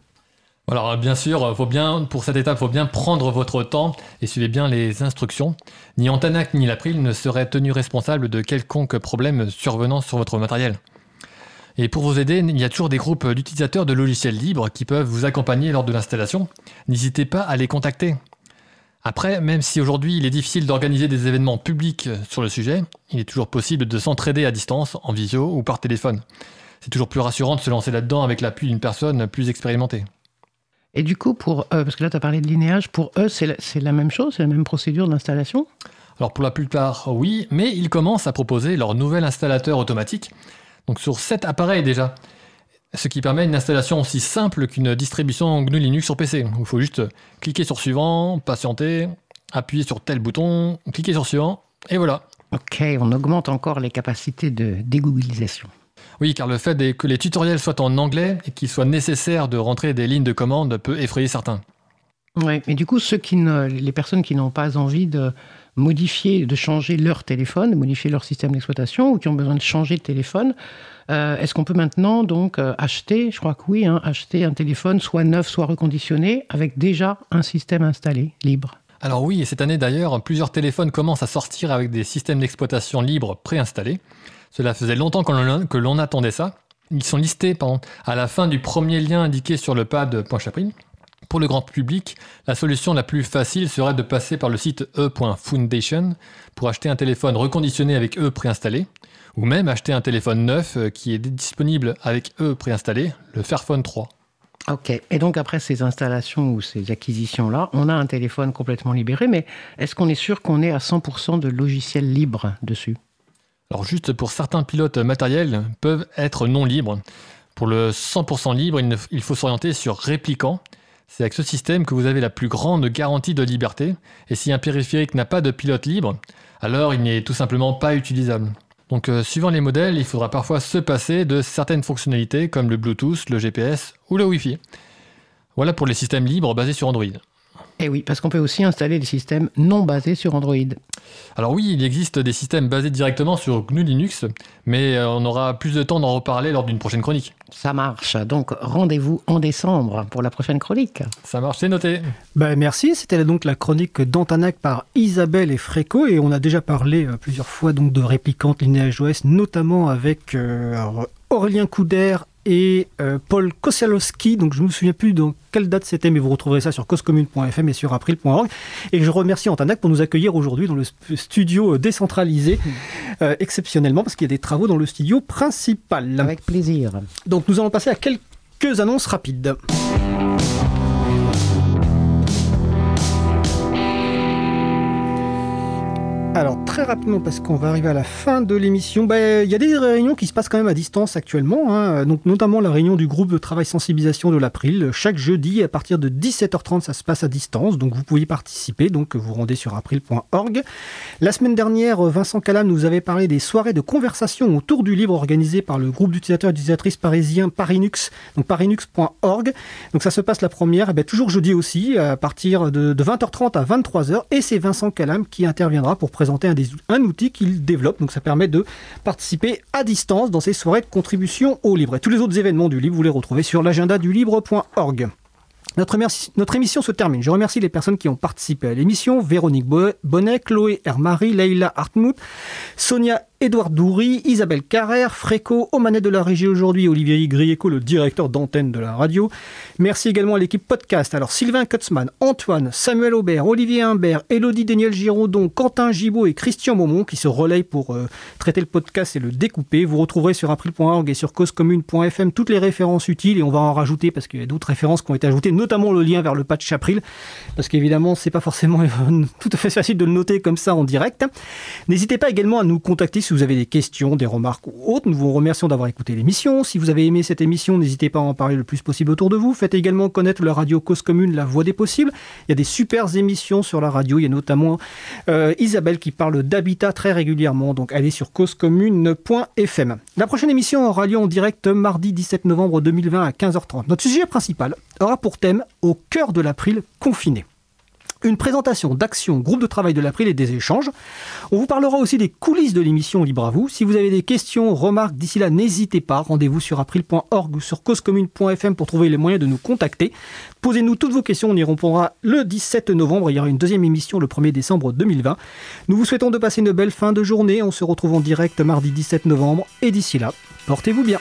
Alors bien sûr, faut bien, pour cette étape, il faut bien prendre votre temps et suivez bien les instructions. Ni Antanac ni l'April ne seraient tenus responsables de quelconque problème survenant sur votre matériel. Et pour vous aider, il y a toujours des groupes d'utilisateurs de logiciels libres qui peuvent vous accompagner lors de l'installation. N'hésitez pas à les contacter. Après, même si aujourd'hui il est difficile d'organiser des événements publics sur le sujet, il est toujours possible de s'entraider à distance, en visio ou par téléphone. C'est toujours plus rassurant de se lancer là-dedans avec l'appui d'une personne plus expérimentée. Et du coup, pour eux, parce que là tu as parlé de linéage, pour eux c'est la, la, même chose, c'est la même procédure d'installation? Alors pour la plupart, oui, mais ils commencent à proposer leur nouvel installateur automatique donc sur 7 appareils déjà. Ce qui permet une installation aussi simple qu'une distribution GNU Linux sur PC. Il faut juste cliquer sur suivant, patienter, appuyer sur tel bouton, cliquer sur suivant, et voilà. Ok, on augmente encore les capacités de dégooglisation. Oui, car le fait que les tutoriels soient en anglais et qu'il soit nécessaire de rentrer des lignes de commande peut effrayer certains. Oui, mais du coup, ceux qui ne, les personnes qui n'ont pas envie de modifier, de changer leur téléphone, de modifier leur système d'exploitation ou qui ont besoin de changer de téléphone, euh, est-ce qu'on peut maintenant donc euh, acheter, je crois que oui, hein, acheter un téléphone soit neuf, soit reconditionné avec déjà un système installé libre? Alors oui, et cette année d'ailleurs, plusieurs téléphones commencent à sortir avec des systèmes d'exploitation libres préinstallés. Cela faisait longtemps que l'on attendait ça. Ils sont listés à la fin du premier lien indiqué sur le pad.chapril. Pour le grand public, la solution la plus facile serait de passer par le site e.foundation pour acheter un téléphone reconditionné avec E préinstallé, ou même acheter un téléphone neuf euh, qui est disponible avec E préinstallé, le Fairphone 3. Ok, et donc après ces installations ou ces acquisitions-là, on a un téléphone complètement libéré, mais est-ce qu'on est sûr qu'on est à 100% de logiciels libres dessus? Alors juste pour certains pilotes matériels peuvent être non libres. Pour le 100% libre, il faut s'orienter sur Répliquant, c'est avec ce système que vous avez la plus grande garantie de liberté, et si un périphérique n'a pas de pilote libre, alors il n'est tout simplement pas utilisable. Donc euh, suivant les modèles, il faudra parfois se passer de certaines fonctionnalités comme le Bluetooth, le GPS ou le Wi-Fi. Voilà pour les systèmes libres basés sur Android. Et eh oui, parce qu'on peut aussi installer des systèmes non basés sur Android. Alors oui, il existe des systèmes basés directement sur GNU Linux, mais euh, on aura plus de temps d'en reparler lors d'une prochaine chronique. Ça marche. Donc rendez-vous en décembre pour la prochaine chronique. Ça marche, c'est noté. Bah, merci. C'était donc la chronique d'Antanac par Isabelle et Fréco. Et on a déjà parlé euh, plusieurs fois donc de réplicantes Lineage OS, notamment avec euh, Aurélien Couder et euh, Paul Kosialowski. Donc je ne me souviens plus dans quelle date c'était, mais vous retrouverez ça sur causecommune.fm et sur april.org. Et je remercie Antanac pour nous accueillir aujourd'hui dans le studio décentralisé, euh, exceptionnellement, parce qu'il y a des travaux dans le studio principal. Avec plaisir. Donc nous allons passer à quelques annonces rapides. Alors, très rapidement parce qu'on va arriver à la fin de l'émission. Ben, il y a des réunions qui se passent quand même à distance actuellement, hein. donc notamment la réunion du groupe de travail sensibilisation de l'April. Chaque jeudi à partir de 17h30, ça se passe à distance, donc vous pouvez y participer. Donc vous rendez sur april.org. La semaine dernière, Vincent Calam nous avait parlé des soirées de conversation autour du livre organisées par le groupe d'utilisateurs et d'utilisatrices parisiens Parinux, donc parinux.org. Donc ça se passe la première, eh ben, toujours jeudi aussi, à partir de, de 20h30 à 23h, et c'est Vincent Calam qui interviendra pour présenter un, outil qu'il développe. Donc ça permet de participer à distance dans ces soirées de contribution au livre. Et tous les autres événements du livre, vous les retrouvez sur l'agenda du livre.org. Notre, notre, émission se termine. Je remercie les personnes qui ont participé à l'émission. Véronique Bonnet, Chloé Hermary, Leila Hartmut, Sonia Édouard Doury, Isabelle Carrère, Fréco, au manette de la régie aujourd'hui, Olivier Grieco, le directeur d'antenne de la radio. Merci également à l'équipe podcast. Alors Sylvain Kutzmann, Antoine, Samuel Aubert, Olivier Humbert, Elodie Daniel Giraudon, Quentin Gibaud et Christian Beaumont qui se relayent pour euh, traiter le podcast et le découper. Vous retrouverez sur april.org et sur causecommune.fm toutes les références utiles et on va en rajouter parce qu'il y a d'autres références qui ont été ajoutées, notamment le lien vers le patch April parce qu'évidemment c'est pas forcément tout à fait facile de le noter comme ça en direct. N'hésitez pas également à nous contacter si vous avez des questions, des remarques ou autres, nous vous remercions d'avoir écouté l'émission. Si vous avez aimé cette émission, n'hésitez pas à en parler le plus possible autour de vous. Faites également connaître la radio Cause Commune, la voix des possibles. Il y a des super émissions sur la radio. Il y a notamment euh, Isabelle qui parle d'habitat très régulièrement. Donc allez sur causecommune.fm. La prochaine émission aura lieu en direct mardi 17 novembre 2020 à 15h30. Notre sujet principal aura pour thème Au cœur de l'April confiné une présentation d'actions, groupe de travail de l'April et des échanges. On vous parlera aussi des coulisses de l'émission Libre à vous. Si vous avez des questions, remarques d'ici là, n'hésitez pas. Rendez-vous sur april.org ou sur causecommune.fm pour trouver les moyens de nous contacter. Posez-nous toutes vos questions, on y répondra le 17 novembre. Il y aura une deuxième émission le 1er décembre 2020. Nous vous souhaitons de passer une belle fin de journée. On se retrouve en direct mardi 17 novembre. Et d'ici là, portez-vous bien.